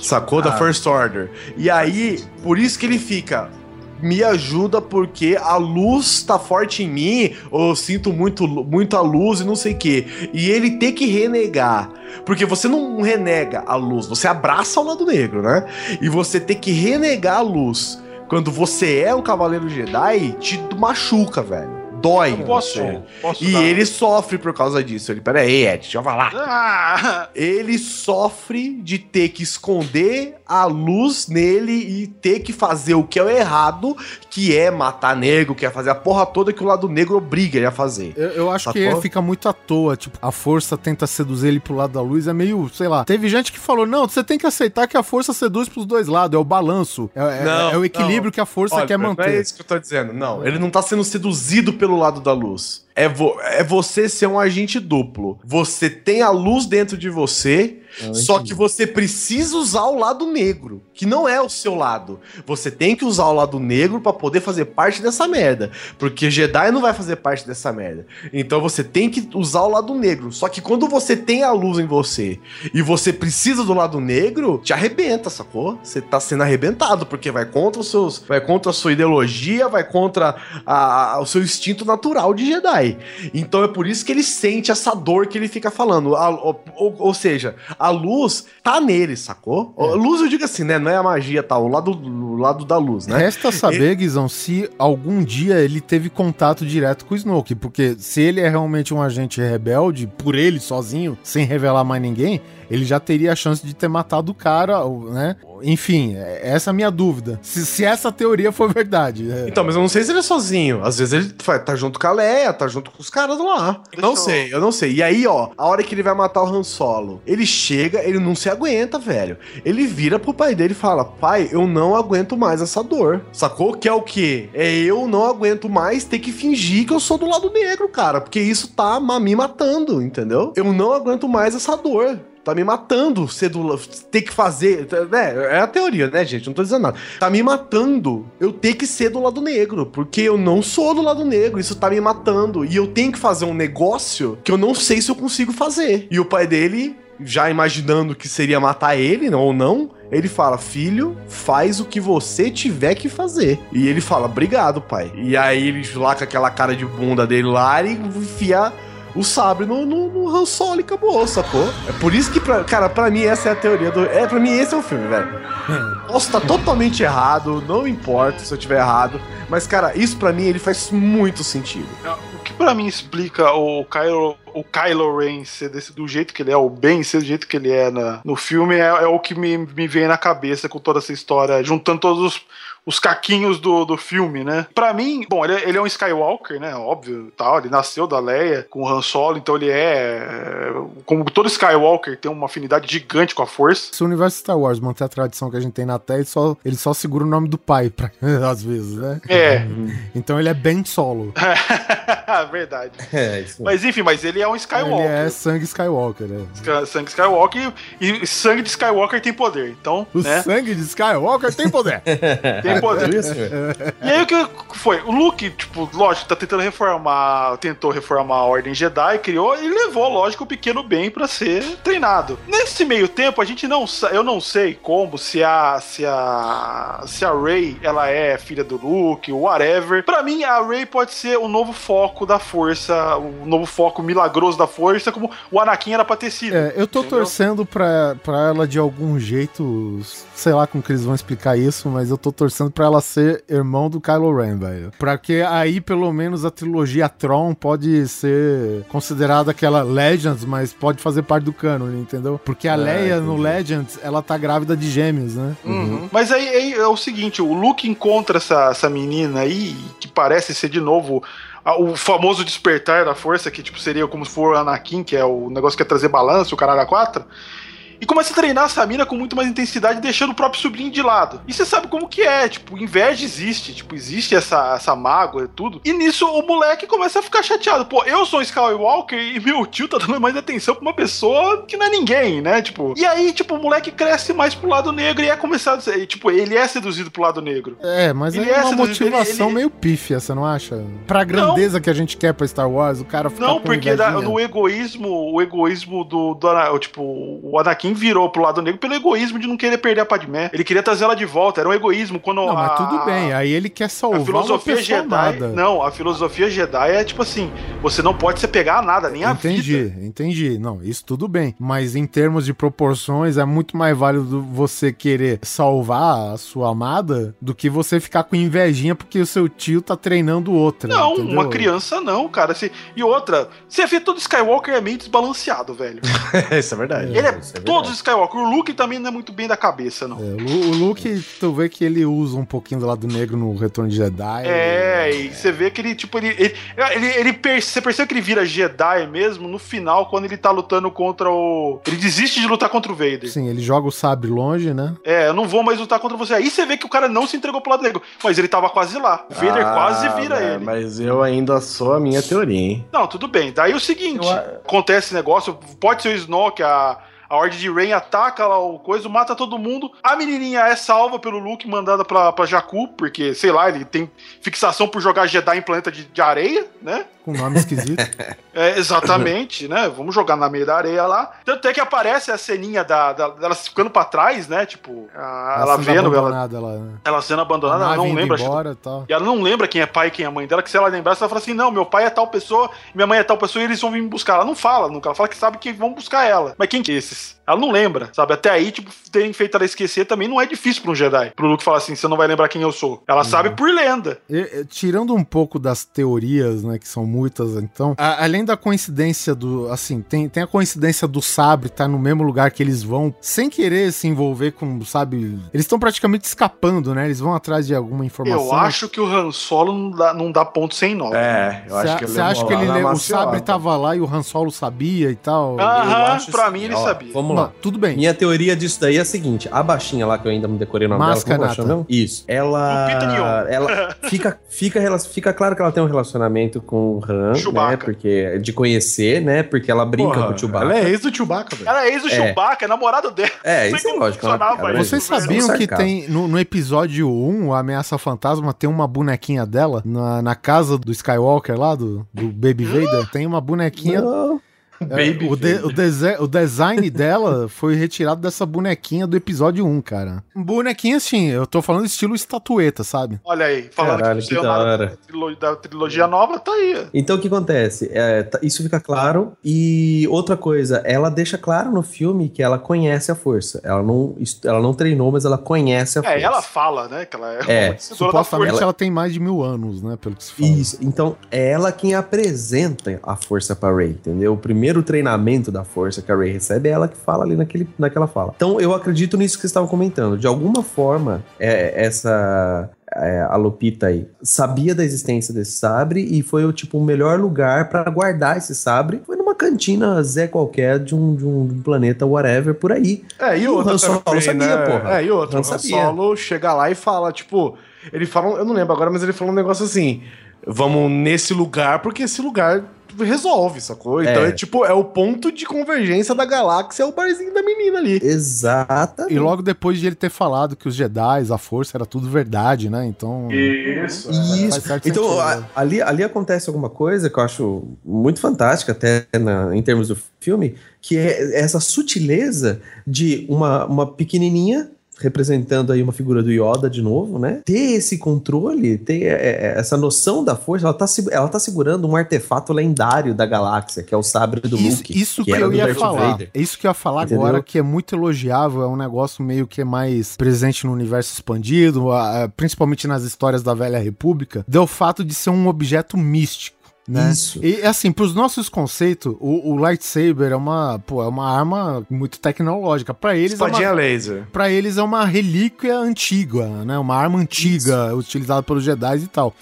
Sacou? Da Ah. First Order. E aí, por isso que ele fica. Me ajuda porque a luz tá forte em mim, ou eu sinto muito, muita luz e não sei o quê. E ele tem que renegar. Porque você não renega a luz, você abraça o lado negro, né? E você tem que renegar a luz. Quando você é um cavaleiro Jedi, te machuca, velho. Dói. Eu posso, posso E dar- ele sofre por causa disso. Ele, pera aí, Ed, deixa eu falar Ah, ele sofre de ter que esconder a luz nele e ter que fazer o que é o errado, que é matar negro, que é fazer a porra toda que o lado negro obriga ele a fazer. Eu, eu acho Sacou? que fica muito à toa. Tipo, a força tenta seduzir ele pro lado da luz. É meio, sei lá. Teve gente que falou: não, você tem que aceitar que a força seduz pros dois lados. É o balanço. É, é- Não, é o equilíbrio não. que a força Olha, quer Não é manter. isso que eu tô dizendo. Não, ele não tá sendo seduzido pelo lado da luz. É, vo- é você ser um agente duplo. Você tem a luz dentro de você, só que você precisa usar o lado negro, que não é o seu lado. Você tem que usar o lado negro pra poder fazer parte dessa merda, porque Jedi não vai fazer parte dessa merda. Então você tem que usar o lado negro. Só que quando você tem a luz em você e você precisa do lado negro, te arrebenta, sacou? Você tá sendo arrebentado porque vai contra os seus, vai contra a sua ideologia, vai contra a- a- o seu instinto natural de Jedi. Então é por isso que ele sente essa dor que ele fica falando. A- ou, ou- seja, a luz tá nele, sacou? A luz eu digo assim, né? Não é a magia, tá? O lado, o lado da luz, né? Resta saber, Guizão, se algum dia ele teve contato direto com o Snoke, porque se ele é realmente um agente rebelde, por ele sozinho, sem revelar mais ninguém, ele já teria a chance de ter matado o cara, ou, né? Enfim, é- essa é a minha dúvida. Se, se essa teoria for verdade. é. Então, mas eu não sei se ele é sozinho. Às vezes ele tá junto com a Leia, tá junto com os caras lá. Eu não sei, eu não sei. E aí, ó, a hora que ele vai matar o Han Solo, ele chega, ele não se aguenta, velho. Ele vira pro pai dele e fala: Pai, eu não aguento mais essa dor. Sacou? Que é o quê? É eu não aguento mais ter que fingir que eu sou do lado negro, cara. Porque isso tá me matando, entendeu? Eu não aguento mais essa dor. Tá me matando ser do, ter que fazer. né? É a teoria, né, gente? Não tô dizendo nada. Tá me matando eu ter que ser do lado negro. Porque eu não sou do lado negro. Isso tá me matando. E eu tenho que fazer um negócio que eu não sei se eu consigo fazer. E o pai dele já imaginando que seria matar ele ou não, ele fala: Filho, faz o que você tiver que fazer. E ele fala: Obrigado, pai. E aí ele lá com aquela cara de bunda dele lá e enfia o sabre no, no, no Han Solo e acabou, sacou? É por isso que, pra, cara, pra mim essa é a teoria do. É, pra mim esse é o filme, velho. (laughs) Posso estar totalmente errado, não importa se eu tiver errado. Mas, cara, isso pra mim ele faz muito sentido. O que pra mim explica o Kylo, o Kylo Ren ser desse, do jeito que ele é, o Ben ser do jeito que ele é na, no filme, é, é o que me, me vem na cabeça com toda essa história, juntando todos os, os caquinhos do, do filme, né? Pra mim, bom, ele, é- ele é um Skywalker, né? Óbvio, tal. Ele nasceu da Leia com o Han Solo, então ele é. Como todo Skywalker, tem uma afinidade gigante com a Força. Se o universo Star Wars manter a tradição que a gente tem na Terra, ele só, ele só segura o nome do pai, pra, (laughs) às vezes, né? É, Então ele é bem solo. (laughs) verdade. É, isso mesmo. Mas enfim, mas ele é um Ele Skywalker. é sangue Skywalker, né? Sangue Skywalker e, e sangue de Skywalker tem poder. Então, O né? sangue de Skywalker tem poder. (laughs) Tem poder. Isso, velho. E aí o que foi? O Luke, tipo, lógico, tá tentando reformar, tentou reformar a Ordem Jedi, criou e levou, lógico, o pequeno Ben pra ser treinado. Nesse meio tempo, a gente não, eu não sei como se a se a se a Rey, ela é filha do Luke, whatever. Pra mim, a Rey pode ser o novo foco da força, o novo foco milagroso da força, como o Anakin era pra ter sido. É, eu tô Entendeu? torcendo pra, pra ela de algum jeito, sei lá como que eles vão explicar isso, mas eu tô torcendo pra ela ser irmão do Kylo Ren, velho. Pra que aí pelo menos a trilogia Tron pode ser considerada aquela Legends, mas pode fazer parte do cânone, entendeu? Porque a Leia no Legends, ela tá grávida de gêmeos, né? Uhum. Mas aí, aí é o seguinte, o Luke encontra essa, essa menina aí, que parece ser de novo o famoso despertar da força, que tipo seria como se for o Anakin, que é o negócio que é trazer balanço, o caralho a quatro. E começa a treinar essa mina com muito mais intensidade, deixando o próprio sobrinho de lado. E você sabe como que é, tipo, inveja existe, tipo, existe essa, essa mágoa e tudo. E nisso o moleque começa a ficar chateado. Pô, eu sou um Skywalker e meu tio tá dando mais atenção pra uma pessoa que não é ninguém, né? Tipo, e aí, tipo, o moleque cresce mais pro lado negro e é começado, a ser- tipo, ele é seduzido pro lado negro. É, mas Ele é é uma seduzido, motivação ele- ele- meio pífia, você não acha? Pra grandeza que a gente quer pra Star Wars, o cara fica Não, porque da- no egoísmo, o egoísmo do, do Ana- tipo, o Anakin virou pro lado negro pelo egoísmo de não querer perder a Padmé. Ele queria trazer ela de volta, era um egoísmo quando Não, mas a- tudo bem, aí ele quer A salvar uma filosofia Jedi. amada. Não, a filosofia Jedi é tipo assim: você não pode se pegar a nada, nem a Entendi, vida. entendi. Não, isso tudo bem. Mas em termos de proporções, é muito mais válido você querer salvar a sua amada do que você ficar com invejinha porque o seu tio tá treinando outra. Não, entendeu? uma criança não, cara. E outra, você vê todo Skywalker é meio desbalanceado, velho. (laughs) Isso é verdade. Ele é, é todos os Skywalker. O Luke também não é muito bem da cabeça, não. É, o o Luke, tu vê que ele usa um pouquinho do lado negro no Retorno de Jedi. É, e você vê que ele, tipo, ele. ele, ele, ele per- você percebe que ele vira Jedi mesmo no final, quando ele tá lutando contra o. Ele desiste de lutar contra o Vader. Sim, ele joga o sabre longe, né? É, eu não vou mais lutar contra você. Aí você vê que o cara não se entregou pro lado negro. Mas ele tava quase lá. O Vader Ah, quase vira velho, ele. Mas eu ainda sou a minha teoria, hein? Não, tudo bem. Daí o seguinte: Eu acontece esse negócio, pode ser o Snoke, a. A Ordem de Rain ataca lá o coisa, mata todo mundo. A menininha é salva pelo Luke, mandada pra, pra Jakku, porque, sei lá, ele tem fixação por jogar Jedi em planeta de, de areia, né? Com nome esquisito. (laughs) É, exatamente, né? Vamos jogar na meio da areia lá. Tanto é que aparece a ceninha da, da- dela ficando pra trás, né? Tipo, a- ela, vendo, ela, abandonada, ela, né? ela sendo abandonada, ela não lembra. acho embora e tal. E ela não lembra quem é pai e quem é mãe dela, que se ela lembrasse, ela fala assim: não, meu pai é tal pessoa, minha mãe é tal pessoa e eles vão vir me buscar. Ela não fala nunca, ela fala que sabe que vão buscar ela. Mas quem que é esses? Ela não lembra, sabe? Até aí, tipo, terem feito ela esquecer também não é difícil pra um Jedi. Pro Luke falar assim: você não vai lembrar quem eu sou. Ela sabe por lenda. E- tirando um pouco das teorias, né, que são muitas, então, a- além da coincidência do, assim, tem, tem a coincidência do sabre estar no mesmo lugar que eles vão, sem querer se envolver com, sabe, eles estão praticamente escapando, né, eles vão atrás de alguma informação. Eu acho que o Han Solo não dá, não dá ponto sem nó. É, eu acho que Você acha que ele, le- o sabre tava lá e o Han Solo sabia e tal? Aham, pra assim, mim ele ó, sabia. Vamos Lá. tudo bem. Minha teoria disso daí é a seguinte: a baixinha lá, que eu ainda não decorei o nome Mascanata. dela, como chama? Isso. Ela. Ela (laughs) fica, fica, fica claro que ela tem um relacionamento com o Han, né? Chewbacca. Porque, de conhecer, né? Porque ela brinca com o Chewbacca. Ela é ex do Chewbacca, velho. Ela é ex do É. Chewbacca, é namorado dela. É, isso é lógico, ela- ela- Vocês sabiam que tem, no, no episódio 1, a Ameaça Fantasma tem uma bonequinha dela na, na casa do Skywalker lá, do, do Baby Vader? Tem uma bonequinha Não. Baby o, de- o dese- o design dela foi retirado dessa bonequinha do episódio 1, cara. Bonequinha assim, eu tô falando estilo estatueta, sabe? Olha aí, falando Caralho, que que da hora. da trilo- da trilogia nova, tá aí. Então o que acontece? É, tá- isso fica claro. E outra coisa, ela deixa claro no filme que ela conhece a força. Ela não, ela não treinou, mas ela conhece a força. É, ela fala, né, que ela é, É, uma vencedora da Supostamente força. ela tem mais de mil anos, né? Pelo que se fala. Isso, então é ela quem apresenta a força pra Ray, entendeu? O primeiro treinamento da força que a Ray recebe é ela que fala ali naquele, naquela fala. Então eu acredito nisso que vocês estavam comentando. De alguma forma, é, essa. é, a Lupita aí sabia da existência desse sabre e foi o tipo o melhor lugar pra guardar esse sabre. Foi numa cantina Zé qualquer de um, de um, de um planeta whatever por aí. É, e E o outra Han Solo também, sabia, né? porra. É, e outra, Han o Han. Solo chega lá e fala, tipo, ele fala, eu não lembro agora, mas ele fala um negócio assim, vamos nesse lugar, porque esse lugar resolve, sacou? Então É. é tipo, é o ponto de convergência da galáxia, é o barzinho da menina ali. Exata. E logo depois de ele ter falado que os Jedi, a força, era tudo verdade, né? Então. Isso. Isso. Então, a- né? ali, ali acontece alguma coisa que eu acho muito fantástica, até na- em termos do filme, que é essa sutileza de uma, uma pequenininha representando aí uma figura do Yoda de novo, né? Ter esse controle, ter é, é, essa noção da força, ela tá, ela tá segurando um artefato lendário da galáxia, que é o sabre do Isso, Luke. isso que, era eu ia Darth falar. Vader. É isso que eu ia falar Entendeu? agora, que é muito elogiável, é um negócio meio que é mais presente no universo expandido, principalmente nas histórias da Velha República, deu o fato de ser um objeto místico. Né? Isso. E assim, pros nossos conceitos, o, o lightsaber é uma, pô, é uma arma muito tecnológica. Pra eles, é Espadinha uma, laser. pra eles é uma relíquia antiga, né? Uma arma antiga utilizada pelos Jedi e tal.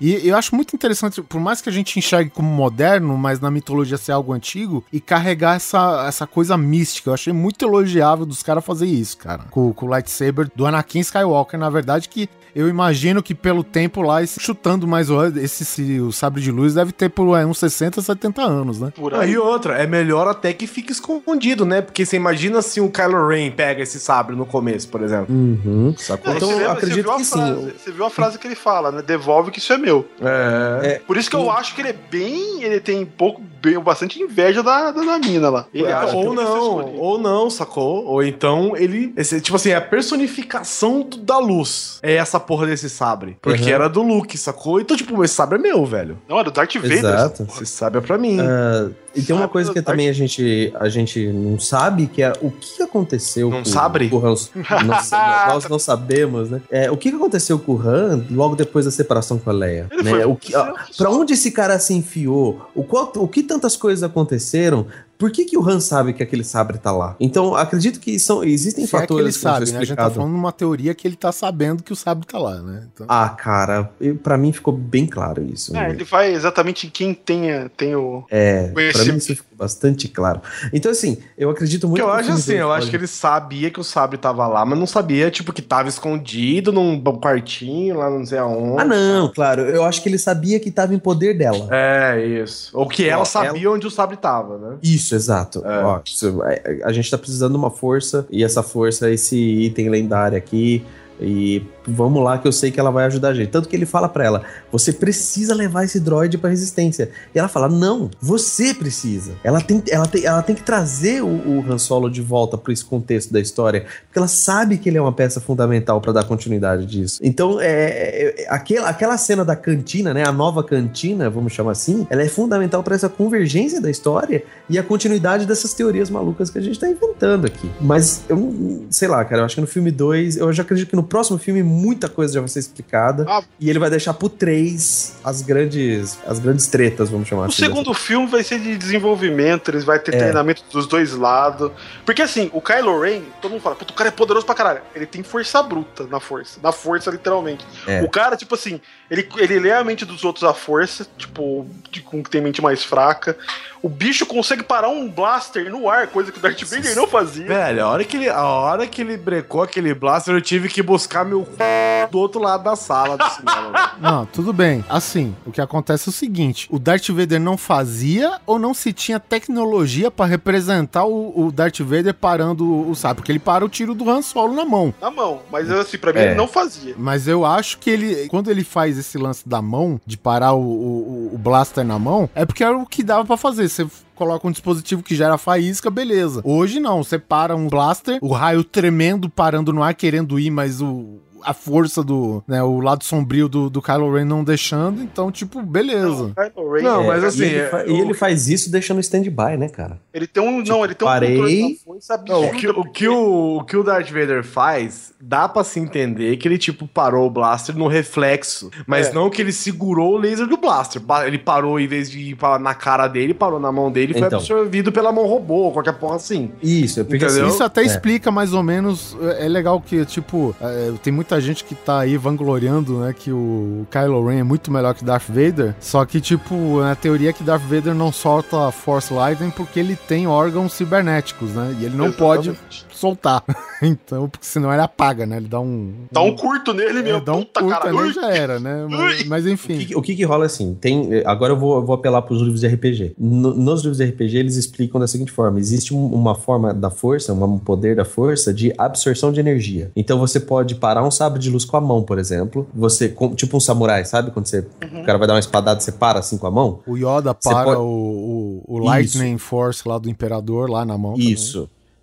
E eu acho muito interessante, por mais que a gente enxergue como moderno, mas na mitologia ser algo antigo, e carregar essa, essa coisa mística. Eu achei muito elogiável dos caras fazer isso, cara. Com, com o lightsaber do Anakin Skywalker, na verdade, que eu imagino que pelo tempo lá, esse- chutando mais o esse, esse- o sabre de luz deve ter por é, uns 60, 70 anos, né? Por aí. outra, é melhor até que fique escondido, né? Porque você imagina se o Kylo Ren pega esse sabre no começo, por exemplo. Uhum. Sacou? Então, você, lembra- acredito você que sim. frase, Você viu a frase que ele fala, né? Devolve que isso é meu. É. Por isso que eu acho que ele é bem. Ele tem pouco, bem, bastante inveja da, da, da mina lá. Ele ou não, ou não, sacou? Ou então ele. esse- tipo assim, é a personificação do- da luz. É essa porra desse sabre. Porque Uhum. era do Luke, sacou? Então, tipo, esse sabre é meu, velho. Não, era do Darth Vader. Exato. Esse sabre é pra mim. Ah, e tem uma coisa que também a gente, a gente não sabe, que é o que aconteceu Não com sabe? com o Han. (laughs) Nós, nós não sabemos, né? É, o que aconteceu com o Han logo depois da separação com a Leia? Ele né? foi- o que, ó, pra onde esse cara se enfiou? O, qual, o que tantas coisas aconteceram? Por que, que o Han sabe que aquele sabre tá lá? Então, acredito que são, existem Se é que fatores ele que ser sabe, né? A gente tá falando numa teoria que ele tá sabendo que o sabre tá lá, né? Então... Ah, cara, pra mim ficou bem claro isso. É, né? ele vai exatamente em quem tenha, tem o. É, pra Conhecimento. Bastante claro. Então, assim, eu acredito muito eu que o acho assim, eu pode- acho que ele sabia que o sabre tava lá, mas não sabia, tipo, que tava escondido num quartinho lá não sei aonde. Ah, não, claro. Eu acho que ele sabia que tava em poder dela. É, isso. Ou que ela sabia onde o sabre tava, né? Isso, exato. É. Ó, isso- é, a gente tá precisando de uma força, e essa força é esse item lendário aqui. E vamos lá que eu sei que ela vai ajudar a gente. Tanto que ele fala pra ela: você precisa levar esse droid pra resistência. E ela fala: não, você precisa. Ela tem, ela tem, ela tem que trazer o, o Han Solo de volta pra esse contexto da história. Porque ela sabe que ele é uma peça fundamental pra dar continuidade disso. Então, é, é- é- aquela, aquela cena da cantina, né? A nova cantina, vamos chamar assim, ela é fundamental pra essa convergência da história e a continuidade dessas teorias malucas que a gente tá inventando aqui. Mas eu sei lá, cara, eu acho que no filme 2, eu já acredito que no próximo filme muita coisa já vai ser explicada Ah. e ele vai deixar pro 3 as grandes as grandes tretas, vamos chamar O assim. segundo filme vai ser de desenvolvimento, eles vai ter É. treinamento dos dois lados. Porque assim, o Kylo Ren, todo mundo fala, puta, o cara é poderoso pra caralho. Ele tem força bruta na força. Na força, literalmente. É. O cara, tipo assim, ele, ele lê a mente dos outros à força, tipo, de, com que tem mente mais fraca. O bicho consegue parar um blaster no ar, coisa que o Darth Vader não fazia. Velho, a hora que ele, a hora que ele brecou aquele blaster, eu tive que buscar meu do outro lado da sala do cinema. (laughs) Não, tudo bem. Assim, o que acontece é o seguinte: o Darth Vader não fazia ou não se tinha tecnologia pra representar o, o Darth Vader parando o sabre? Porque ele para o tiro do Han Solo na mão. Na mão. Mas assim, pra mim É. ele não fazia. Mas eu acho que ele, quando ele faz esse lance da mão, de parar o, o, o blaster na mão, é porque era o que dava pra fazer. Você coloca um dispositivo que gera faísca, beleza. Hoje não, você para um blaster, o raio tremendo, parando no ar, querendo ir, mas o. A força do. Né, o lado sombrio do, do Kylo Ren não deixando, então, tipo, beleza. Kylo Ren, Não, é, mas assim, e, ele fa- é, e o- ele faz isso deixando stand-by, né, cara? ele tem um. não, ele tem um parei. controle da força Não, o, que, o, que o, o que o Darth Vader faz, dá pra se entender que ele, tipo, parou o blaster no reflexo. Mas É. não que ele segurou o laser do blaster. Ele parou, em vez de ir pra- na cara dele, parou na mão dele e foi Então. absorvido pela mão robô, qualquer porra assim. Isso, é Entendeu? assim, Isso até É. explica mais ou menos. É é legal que, tipo, é, tem muita gente que tá aí vangloriando, né, que o Kylo Ren é muito melhor que Darth Vader. Só que, tipo, a teoria é que Darth Vader não solta Force Lightning porque ele tem órgãos cibernéticos, né? E ele não pode Exatamente. Soltar. (laughs) então, porque senão ele apaga, né? Ele dá um. Dá um curto nele é, mesmo. dá um puta, curto cara. ali e já era, né? Mas, mas O enfim. que, o que que rola assim? Tem, agora eu vou, eu vou apelar para os livros de RPG. No- nos livros de RPG, eles explicam da seguinte forma: existe um- uma forma da força, um poder da força de absorção de energia. Então você pode parar um sabre de luz com a mão, por exemplo. Você, com- tipo um samurai, sabe? Quando você, o cara vai dar uma espadada, você para assim com a mão? O Yoda para pode- o, o, o Lightning Force lá do Imperador, lá na mão. também.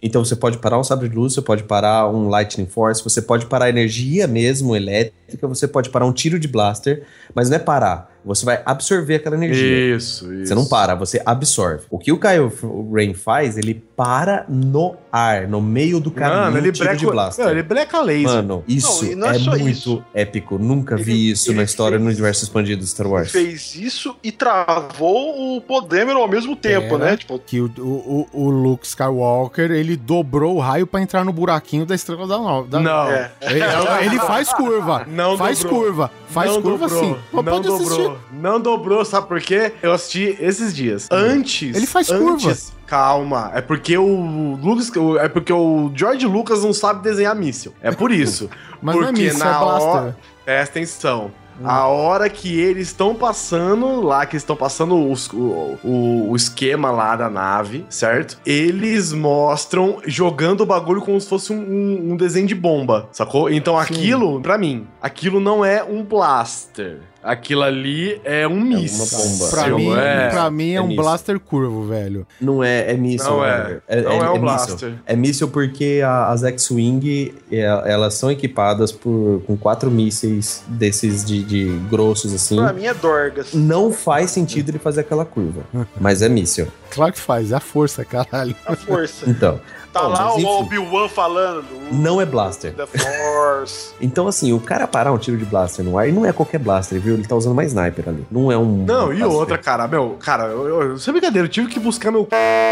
Então você pode parar um sabre de luz, você pode parar um Lightning Force, você pode parar energia mesmo elétrica, você pode parar um tiro de blaster, mas não é parar. Você vai absorver aquela energia. Isso, isso. Você não para, você absorve. O que o Kylo Ren faz, ele para no ar, no meio do caminho, Mano, ele breca, de blaster. Não, ele breca laser. Mano, isso Não, não é é, muito isso. épico. Nunca Ele- vi isso na história no fez- universo expandido de Star Wars. fez isso e travou o Podemer ao mesmo tempo, Pera. né? Tipo, Que o, o, o Luke Skywalker, ele dobrou o raio pra entrar no buraquinho da Estrela da Nova. da- Não. é. Ele, ele faz curva. Não faz dobrou. curva. Faz não curva dobrou, sim. Não pode assistir. Dobrou. Não dobrou, sabe por quê? Eu assisti esses dias. Antes. Ele faz antes, Calma. É porque o Lucas. É porque o George Lucas não sabe desenhar míssil. É por isso. (laughs) Mas não é porque míssil, é blaster. hora. Presta atenção. A hora que eles estão passando lá, que estão passando os- o, o, o esquema lá da nave, certo? Eles mostram jogando o bagulho como se fosse um, um- um desenho de bomba, sacou? Então aquilo, pra mim, aquilo não é um blaster. Aquilo ali é um míssil. bomba. Pra, mim, é. pra mim é, É um míssil. blaster curvo, velho. Não é, é míssil. Não é. Wagner. Não é um míssil. blaster. É míssil porque a- as X-Wing, é, elas são equipadas por, com quatro mísseis desses de, de grossos assim. pra mim é Dorgas. Não faz sentido ele fazer aquela curva, (laughs) mas é míssil. Claro que faz, é a força, caralho. A força. Então, Tá Bom, lá o. Obi-Wan falando. não é blaster. The Force. (laughs) Então, assim, o cara parar um tiro de blaster no ar, e não é qualquer blaster, viu? Ele tá usando uma sniper ali. Não é um. Não, um e outra, cara, meu, cara, eu, eu, eu- sem brincadeira, eu tive que buscar meu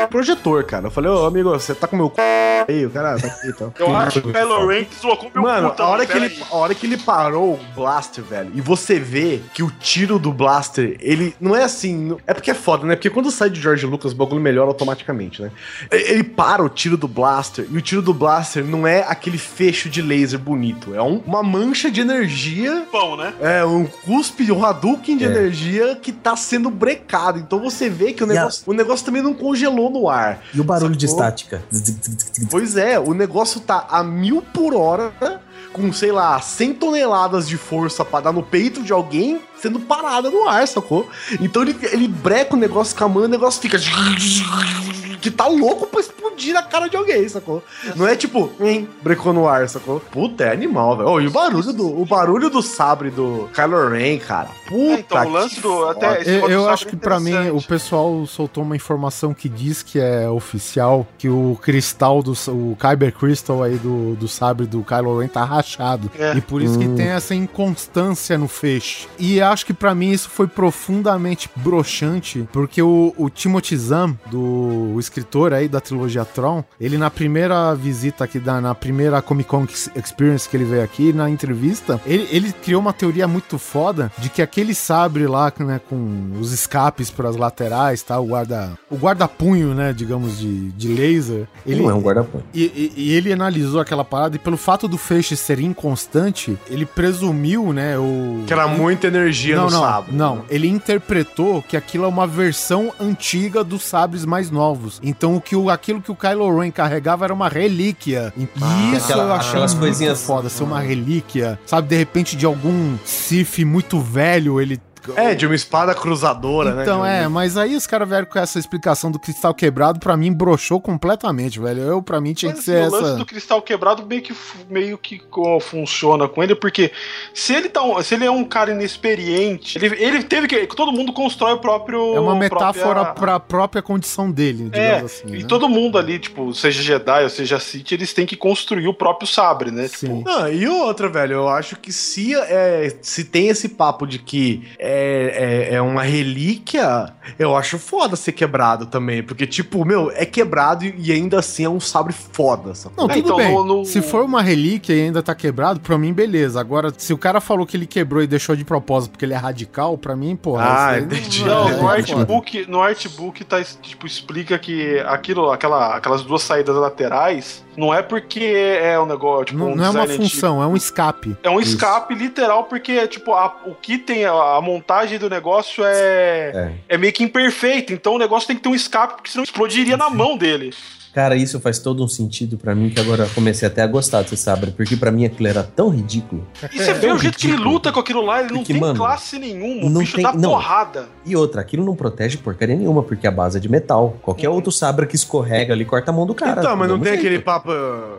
projetor, cara. Eu falei, ô amigo, você tá com meu aí, o cara tá aqui e tal. (laughs) Eu acho que o Kylo Ren deslocou meu Mano, cu a hora, que ele, a hora que ele parou o blaster, velho, e você vê que o tiro do blaster, ele não é assim. É porque é foda, né? Porque quando sai de George Lucas, o bagulho melhora automaticamente, né? Ele para o tiro do blaster, e o tiro do blaster não é aquele fecho de laser bonito. É um- uma mancha de energia. Pão, né? É, um cuspe, um Hadouken de É. energia que tá sendo brecado. Então você vê que o E a- negócio, o negócio também não congelou no ar. E o barulho de Sacou? estática. Pois é, o negócio tá a mil por hora, com, sei lá, 100 toneladas de força pra dar no peito de alguém, sendo parada no ar, sacou? Então ele, ele breca o negócio com a mão e o negócio fica. Que tá louco pra explodir na cara de alguém, sacou? Não é tipo, hein, brecou no ar, sacou? Puta, é animal, velho. Oh, e o barulho, do, o barulho do sabre do Kylo Ren, cara. Puta É, então, o lance que do- foda. até- Esse Eu, acho que pra mim o pessoal soltou uma informação que diz que é oficial, que o cristal do o Kyber Crystal aí do, do sabre do Kylo Ren tá rachado. É. E por isso que tem essa inconstância no feixe. E acho que pra mim isso foi profundamente broxante, porque o, o Timothy Zahn, do o escritor aí da trilogia Tron, ele na primeira visita aqui, da, na primeira Comic Con Experience que ele veio aqui, na entrevista, ele, ele criou uma teoria muito foda de que aquele sabre lá, né, com os escapes pelas laterais, tá, o guarda, o guarda-punho, né, digamos, de, de laser, ele, Não é um guarda-punho. e, e- e ele analisou aquela parada e pelo fato do feixe ser inconstante, ele presumiu, né, o... Que era muita energia não, no não, sabre. Não, ele interpretou que aquilo é uma versão antiga dos sabres mais novos. Então o que o, aquilo que o Kylo Ren carregava era uma relíquia. E isso aquela- eu achei aquelas muito coisinhas- foda, ser uma relíquia. Sabe, de repente de algum Sith muito velho, ele É, de uma espada cruzadora, né? então, de um- é, mas aí os caras vieram com essa explicação do cristal quebrado, pra mim broxou completamente, velho. Eu, pra mim, tinha Mas, que ser assim, o lance essa. do cristal quebrado meio que, meio que funciona com ele, porque se ele, tá, se ele é um cara inexperiente, ele, ele teve que. Todo mundo constrói o próprio. É uma metáfora própria- pra própria condição dele, digamos É, assim. e né? todo mundo ali, tipo, seja Jedi ou seja Sith, eles têm que construir o próprio sabre, né? Sim. Não, e outra, velho, eu acho que se, é, se tem esse papo de que é, é, é uma relíquia, eu acho foda ser quebrado também. Porque, tipo, meu, é quebrado e, ainda assim é um sabre foda. Sabe? Não, É, tudo então, bem. no- no- Se for uma relíquia e ainda tá quebrado, pra mim, beleza. Agora, se o cara falou que ele quebrou e deixou de propósito porque ele é radical, pra mim, porra. Ah, isso entendi. Não, é, no é artbook, no artbook tá, tipo, explica que aquilo, aquela, aquelas duas saídas laterais não é porque é um negócio, tipo, Não, um não é uma função, é um escape. É um escape literal, porque, tipo, a- o que tem, a, a montagem do negócio é, é. meio que imperfeita. Então o negócio tem que ter um escape, porque senão explodiria na mão dele. Cara, isso faz todo um sentido pra mim que agora eu comecei até a gostar desse sabre, porque pra mim aquilo era tão ridículo. E você vê o jeito que ele luta com aquilo lá, ele não Porque, tem mano, classe nenhuma. O não bicho tem- dá não. porrada. E outra, aquilo não protege porcaria nenhuma, porque a base é de metal. Qualquer outro sabre que escorrega ali corta a mão do cara. então, mas não tem jeito. aquele papo.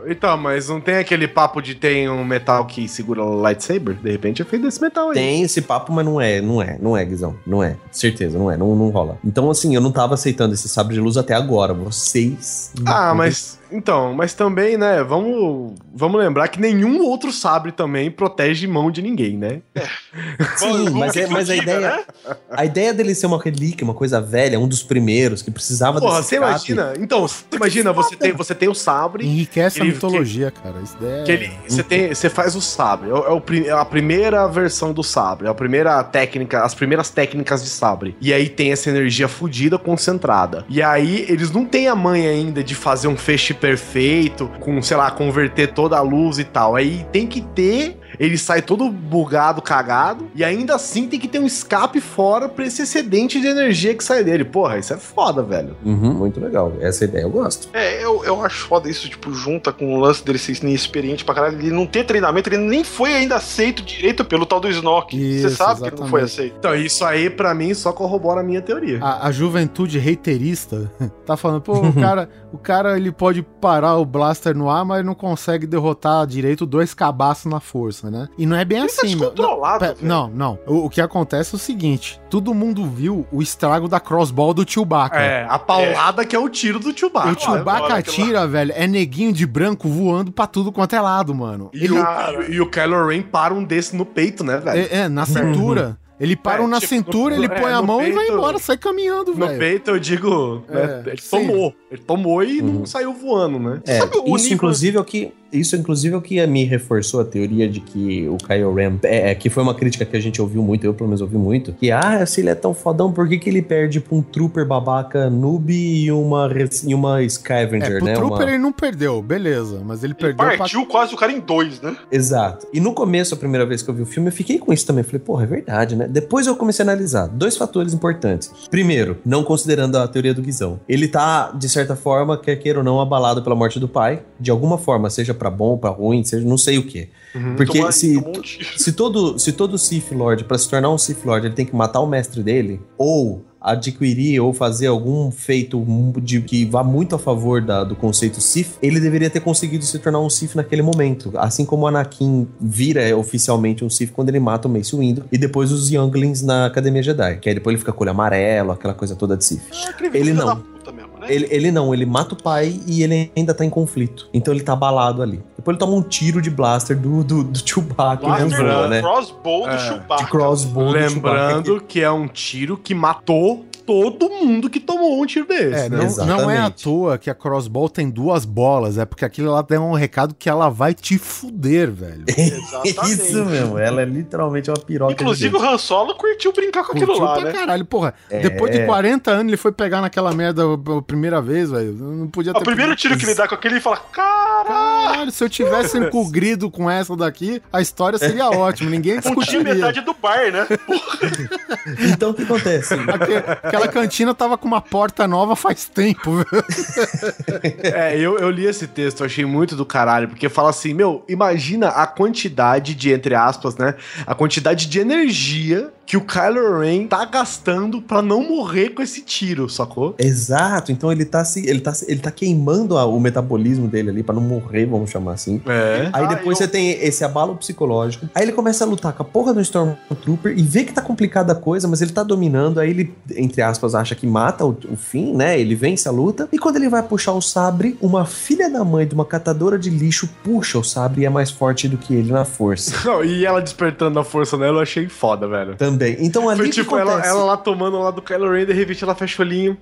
Então, mas não tem aquele papo de tem um metal que segura o lightsaber? De repente é feito desse metal aí. Tem esse papo, mas não é, não é, não é, Guizão. Não é. Certeza, não é, não, não rola. Então, assim, eu não tava aceitando esse sabre de luz até agora. Vocês. Ah, mas. Então, mas também, né? Vamos, vamos lembrar que nenhum outro sabre também protege mão de ninguém, né? (laughs) Sim, Vamos- mas, é, que mas a ideia. né? A ideia dele ser uma relíquia, uma coisa velha, um dos primeiros que precisava Porra, desse você escape. imagina. Então, você imagina, você tem, você tem o sabre. Enriquece a Ele- mitologia, cara. Isso daí é... Que ele, você, tem, você faz o sabre, é, o- é é a primeira versão do sabre, é a primeira técnica, as primeiras técnicas de sabre. E aí tem essa energia fodida concentrada. E aí eles não têm a manha ainda de fazer um feixe perfeito, com, sei lá, converter toda a luz e tal. Aí tem que ter, ele sai todo bugado, cagado, e ainda assim tem que ter um escape fora pra esse excedente de energia que sai dele. Porra, isso é foda, velho. Uhum, muito legal. Essa ideia eu gosto. É, eu, eu acho foda isso, tipo, junta com o lance dele ser inexperiente pra caralho. Ele não ter treinamento, ele nem foi ainda aceito direito pelo tal do Snoke. Você sabe que ele não foi exatamente. aceito. Então, isso aí, pra mim, só corrobora a minha teoria. A, a juventude reiterista (laughs) tá falando, pô, o cara, (laughs) o cara ele pode parar o blaster no ar, mas não consegue derrotar direito dois cabaços na força, né? E não é bem Ele tá assim, meu. Não, descontrolado, pe- velho. não, não. O, o que acontece é o seguinte: todo mundo viu o estrago da crossbow do Chewbacca. É, a paulada que é o tiro do Chewbacca. O Chewbacca olha aquilo lá. velho, é neguinho de branco voando pra tudo quanto é lado, mano. E, Ele, o, e o Kylo Ren para um desse no peito, né, velho? é, é, na cintura. Ele para É, um na tipo, cintura, no- ele é, põe a no mão e vai peito- embora, sai caminhando, no velho. peito eu digo, né, É, ele sim. tomou. Ele tomou e não saiu voando, né? É, Sabe o isso inclusive é o que isso inclusive é o que me reforçou a teoria de que o Kylo Ren é, é, que foi uma crítica que a gente ouviu muito, eu pelo menos ouvi muito, que ah, se ele é tão fodão, por que, que ele perde pra um trooper babaca noob e uma e uma scavenger, É, pro né? Trooper Uma- ele não perdeu, beleza, mas ele Ele perdeu pra partiu quase o cara em dois, né? Exato. E no começo, a primeira vez que eu vi o filme, eu fiquei com isso também. Falei, porra, é verdade, né? Depois eu comecei a analisar dois fatores importantes. Primeiro, não considerando a teoria do Guizão. Ele tá, de certa forma, quer queira ou não, abalado pela morte do pai. De alguma forma, seja pra bom ou pra ruim, seja não sei o quê. Porque Tomar- se, um se todo se todo Sith Lord, pra se tornar um Sith Lord, ele tem que matar o mestre dele, ou adquirir ou fazer algum feito de que vá muito a favor da- do conceito Sith, ele deveria ter conseguido se tornar um Sith naquele momento. Assim como o Anakin vira oficialmente um Sith quando ele mata o Mace Windu e depois os Younglings na Academia Jedi, que aí depois ele fica com o olho amarelo, aquela coisa toda de Sith. É aquele Ele não. Né? Ele, ele não, ele mata o pai e ele ainda tá em conflito. Então ele tá abalado ali. Depois ele toma um tiro de blaster do, do, do Chewbacca e Blaster voa, do né? crossbow do É, Chewbacca. De crossbow do Chewbacca. Lembrando que é um tiro que matou todo mundo que tomou um tiro desse. É, né? não, não é à toa que a crossbow tem duas bolas, é porque aquilo lá tem um recado que ela vai te fuder, velho. (laughs) Exatamente. Isso mesmo, ela é literalmente uma piroca. Inclusive de o Han Solo curtiu brincar com aquilo Curtiu lá, pra né? caralho, porra. É. Depois de 40 anos ele foi pegar naquela merda a primeira vez, velho. Não podia O primeiro tiro que ele dá com aquele, ele fala, cara, Caralho, se eu tivesse (laughs) encobrido com essa daqui, a história seria ótima. Ninguém um time discutiria. metade do bar, né? Então o que acontece? Aque- Aquela cantina tava com uma porta nova faz tempo. É, eu, eu li esse texto, achei muito do caralho, porque fala assim, meu, imagina a quantidade de, entre aspas, né, a quantidade de energia que o Kylo Ren tá gastando pra não morrer com esse tiro, sacou? Exato, então ele tá se ele tá, se- ele tá queimando a- o metabolismo dele ali pra não morrer, vamos chamar assim. É. Aí Ah, depois eu- você tem esse abalo psicológico. Aí ele começa a lutar com a porra do Stormtrooper e vê que tá complicada a coisa, mas ele tá dominando. Aí ele, entre aspas, acha que mata o, o fim, né? Ele vence a luta. E quando ele vai puxar o sabre, uma filha da mãe de uma catadora de lixo puxa o sabre e é mais forte do que ele na força. (laughs) Não, e ela despertando a força nela, eu achei foda, velho. Também. Então ali Foi tipo, ela, ela lá tomando lá do Kylo Ren, de repente ela fecha o olhinho.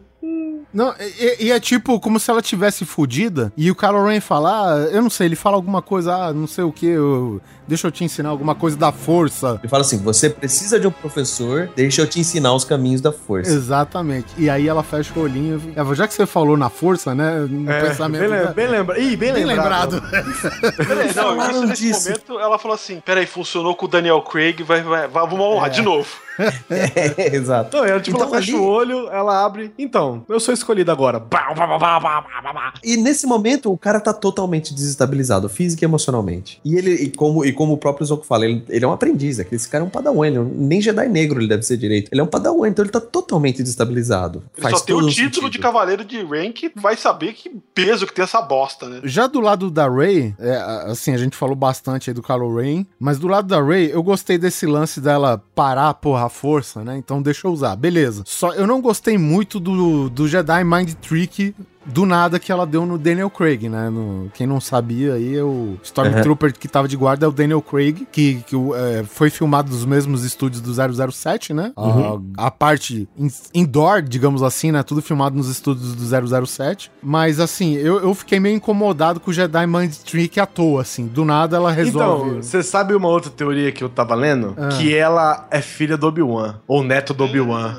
Não, e, e é tipo como se ela tivesse fudida e o Kylo Ren falar, ah, eu não sei, ele fala alguma coisa, ah, não sei o que, eu, deixa eu te ensinar alguma coisa da força. Ele fala assim: você precisa de um professor, deixa eu te ensinar os caminhos da força. Exatamente. E aí ela fecha o olhinho. Já que você falou na força, né? No É, pensamento. bem, da- bem lembra. Ih, bem, Bem lembrado. lembrado. (laughs) Peraí, (laughs) não, isso nesse momento ela falou assim: peraí, funcionou com o Daniel Craig, vai, vai, vai vamos honrar de novo. É, (laughs) exato. Não, ela, tipo, Então, ela fecha ali- o olho, ela abre. Então, eu sou escolhido agora. E nesse momento, o cara tá totalmente desestabilizado, física e emocionalmente. E ele, e como, e como o próprio Zoco fala, ele, ele é um aprendiz, que esse cara é um padawan, ele é nem Jedi negro ele deve ser direito. Ele é um padawan, então ele tá totalmente desestabilizado. Ele só tem o título de cavaleiro de rank, vai saber que peso que tem essa bosta, né? Já do lado da Ray, é, assim, a gente falou bastante aí do Kylo Ren, mas do lado da Ray, eu gostei desse lance dela parar, porra, a força, né? Então deixa eu usar, beleza. Só eu não gostei muito do, do Jedi Mind Trick do nada que ela deu no Daniel Craig, né? No- quem não sabia aí, o Stormtrooper que tava de guarda é o Daniel Craig, que, que é, foi filmado dos mesmos estúdios do 007, né? A, a parte in- indoor, digamos assim, né? Tudo filmado nos estúdios do 007. Mas, assim, eu, eu fiquei meio incomodado com o Jedi Mind Trick à toa, assim. Do nada ela resolve... Então, você sabe uma outra teoria que eu tava lendo? Ah. Que ela é filha do Obi-Wan, ou neto do Obi-Wan.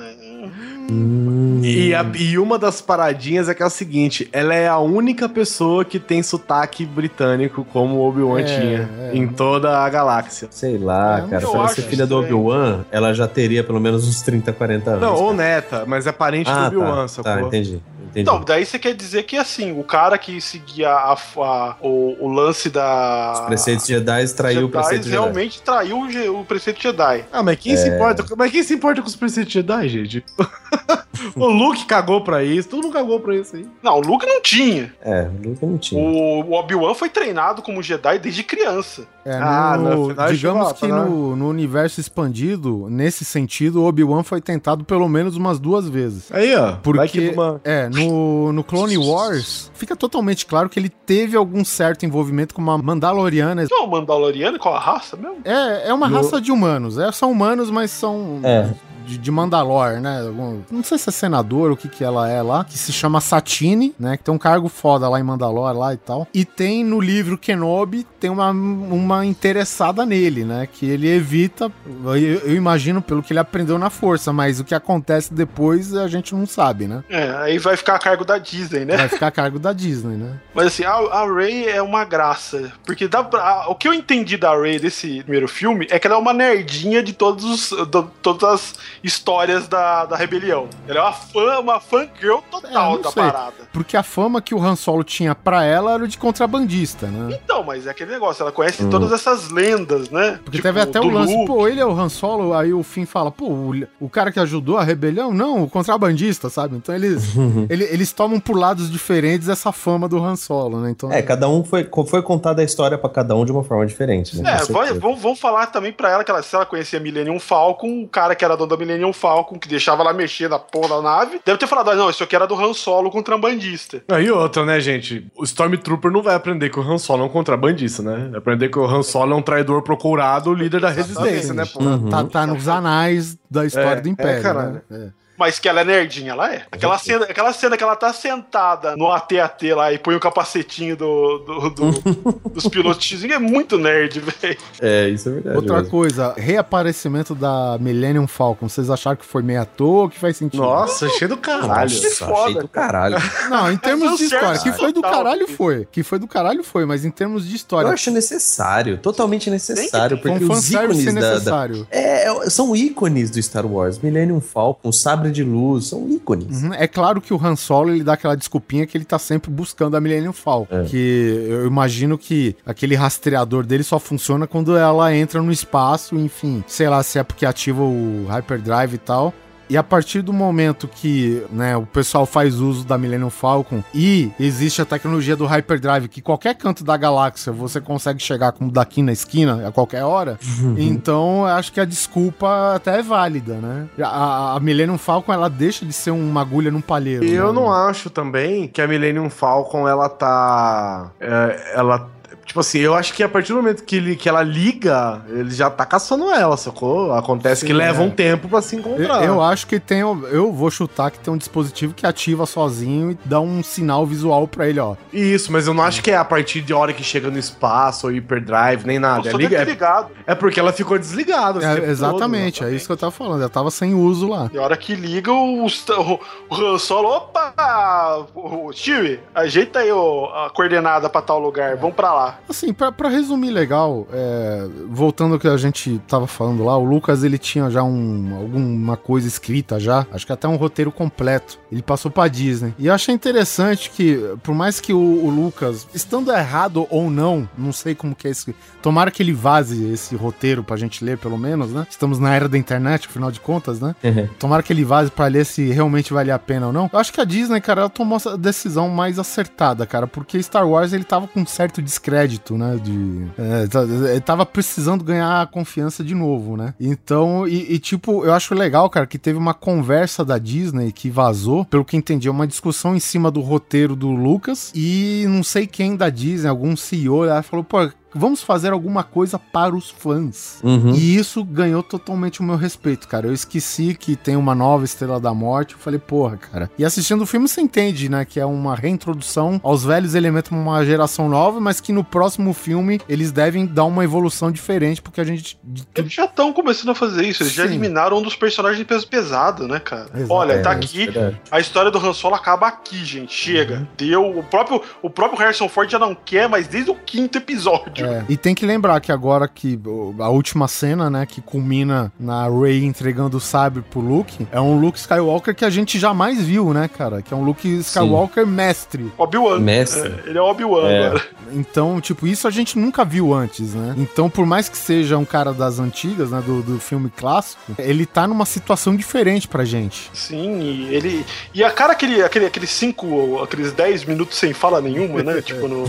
E, a- e uma das paradinhas é que é o seguinte: ela é a única pessoa que tem sotaque britânico como o Obi-Wan É, tinha é. em toda a galáxia. Sei lá, É, cara. Se ela ser filha do. Obi-Wan, ela já teria pelo menos uns 30, 40 anos. Não, ou cara. neta, mas é parente do ah, Obi-Wan, tá, sacou? tá, entendi. entendi. Então, daí você quer dizer que assim, o cara que seguia a- a- o, o lance da. Os preceitos Jedi traiu o Jedi preceito Jedi. realmente traiu o, o preceito Jedi. Ah, mas quem É. se importa? com- Mas quem se importa com os preceitos Jedi, gente? (laughs) (laughs) o Luke cagou pra isso, todo mundo cagou pra isso aí. Não, o Luke não tinha. É, o Luke não tinha. O, o Obi-Wan foi treinado como Jedi desde criança. É, Ah, no- digamos que tá, no, no universo expandido, nesse sentido, o Obi-Wan foi tentado pelo menos umas duas vezes. Aí, ó. Porque, que uma- é, no, no Clone Wars, fica totalmente claro que ele teve algum certo envolvimento com uma Mandaloriana. Não, o Mandaloriano, qual a raça mesmo? É, é uma No- raça de humanos. É, são humanos, mas são É. de, de Mandalor, né? Algum- Não sei se é senador ou o que que ela é lá, que se chama Satine, né? Que tem um cargo foda lá em Mandalor lá e tal. E tem no livro Kenobi, tem uma, uma interessada nele, né? Que ele evita, eu, eu imagino pelo que ele aprendeu na força, mas o que acontece depois a gente não sabe, né? É, aí vai ficar a cargo da Disney, né? Vai ficar a cargo da Disney, né? (laughs) Mas assim, a, a Rey é uma graça. Porque dá pra- a- o que eu entendi da Rey desse primeiro filme é que ela é uma nerdinha de todos os, do- todas as histórias da, da rebelião. Ela é uma fã, uma fangirl É, total não da sei. parada. Porque a fama que o Han Solo tinha pra ela era de contrabandista, né? Então, mas é aquele negócio, ela conhece todas essas lendas, né? Porque Tipo, teve até o lance, Luke. pô, ele é o Han Solo, aí o Finn fala, pô, o, o cara que ajudou a rebelião? Não, o contrabandista, sabe? Então eles, (laughs) ele- eles tomam por lados diferentes essa fama do Han Solo, né? Então, É, cada um foi, foi contada a história pra cada um de uma forma diferente, né? É, vamos, vamos falar também pra ela que ela, se ela conhecia Millennium Falcon, o cara que era dono da Millennium Falcon, que deixava ela mexer na porra da nave, deve ter falado, ah, não, isso aqui era do Han Solo contrabandista. Aí outra, né, gente? O Stormtrooper não vai aprender que o Han Solo é um contrabandista, né? Vai aprender que o Han Solo é um traidor procurado, líder da resistência, né, pô? tá, tá nos anais da história É, do Império, é, caralho. né? É. Mas que ela é nerdinha, ela é. Aquela cena, aquela cena que ela tá sentada no AT-AT lá e põe o capacetinho do, do- do- (laughs) dos pilotinhos é muito nerd, velho. É, isso é verdade. Outra mesmo. coisa, reaparecimento da Millennium Falcon. Vocês acharam que foi meio à toa ou que faz sentido? Nossa, cheio do caralho. Que Nossa, foda, achei do caralho. (laughs) Não, em termos de história, que foi do caralho foi. Que foi do caralho foi, mas em termos de Eu história, acho necessário, totalmente necessário, foi um porque os fanservice ícones da, da, necessário. É, é, são ícones do Star Wars. Millennium Falcon, Sabre de Luz, são ícones. Uhum, É claro que o Han Solo ele dá aquela desculpinha que ele tá sempre buscando a Millennium Falcon. É. Que eu imagino que aquele rastreador dele só funciona quando ela entra no espaço, enfim. Sei lá se é porque ativa o Hyperdrive e tal. E a partir do momento que né, o pessoal faz uso da Millennium Falcon e existe a tecnologia do Hyperdrive, que qualquer canto da galáxia você consegue chegar como daqui na esquina a qualquer hora, então eu acho que a desculpa até é válida, né? A, a Millennium Falcon ela deixa de ser uma agulha num palheiro. E eu né? não acho também que a Millennium Falcon ela tá. é, ela. Tipo assim, eu acho que a partir do momento que, ele, que ela liga, ele já tá caçando ela, sacou? Acontece Sim, que leva é. um tempo pra se Eu, encontrar. eu acho que tem. Eu vou chutar que tem um dispositivo que ativa sozinho e dá um sinal visual pra ele, ó. Isso, mas eu não acho que é a partir de hora que chega no espaço ou hyperdrive, nem Eu nada. É, liga- é, ligado. é porque ela ficou desligada. É, exatamente, todo, é isso que eu tava falando. Ela tava sem uso lá. E a hora que liga o, o, o Han Solo, opa! O, Chewie, ajeita aí o- a coordenada pra tal lugar, vamos pra lá. Assim, pra, pra resumir legal, é, voltando ao que a gente tava falando lá, o Lucas ele tinha já um, alguma coisa escrita já, acho que até um roteiro completo. Ele passou pra Disney. E eu achei interessante que, por mais que o, o Lucas, estando errado ou não, não sei como que é esse. Tomara que ele vaze esse roteiro pra gente ler, pelo menos, né? Estamos na era da internet, afinal de contas, né? Tomara que ele vaze pra ler se realmente vale a pena ou não. Eu acho que a Disney, cara, ela tomou essa decisão mais acertada, cara, porque Star Wars ele tava com um certo descrédito, né? De, é, tá- ele tava precisando ganhar a confiança de novo, né? Então, e, e, tipo, eu acho legal, cara, que teve uma conversa da Disney que vazou, pelo que entendi, é uma discussão em cima do roteiro do Lucas e não sei quem da Disney, algum CEO, lá falou, pô. Vamos fazer alguma coisa para os fãs. Uhum. E isso ganhou totalmente o meu respeito, cara. Eu esqueci que tem uma nova Estrela da Morte. Eu falei, porra, cara. E assistindo o filme você entende, né? Que é uma reintrodução aos velhos elementos de uma geração nova, mas que no próximo filme eles devem dar uma evolução diferente, porque a gente. Eles já estão começando a fazer isso, eles já Sim. eliminaram um dos personagens de peso pesado, né, cara? Exato. Olha, tá É, é aqui, verdade. a história do Han Solo acaba aqui, gente. Chega. Uhum. Deu. O próprio, o próprio Harrison Ford já não quer, mas desde o quinto episódio. É, E tem que lembrar que agora que a última cena, né, que culmina na Rey entregando o sabre pro Luke, é um Luke Skywalker que a gente jamais viu, né, cara? Que é um Luke Skywalker mestre. Obi-Wan. Mestre. É, ele é Obi-Wan É. agora. Então, tipo, isso a gente nunca viu antes, né? Então, por mais que seja um cara das antigas, né, do, do filme clássico, ele tá numa situação diferente pra gente. Sim, e ele. E a cara aquele, aquele, aqueles cinco, aqueles 10 minutos sem fala nenhuma, né? (laughs) tipo no.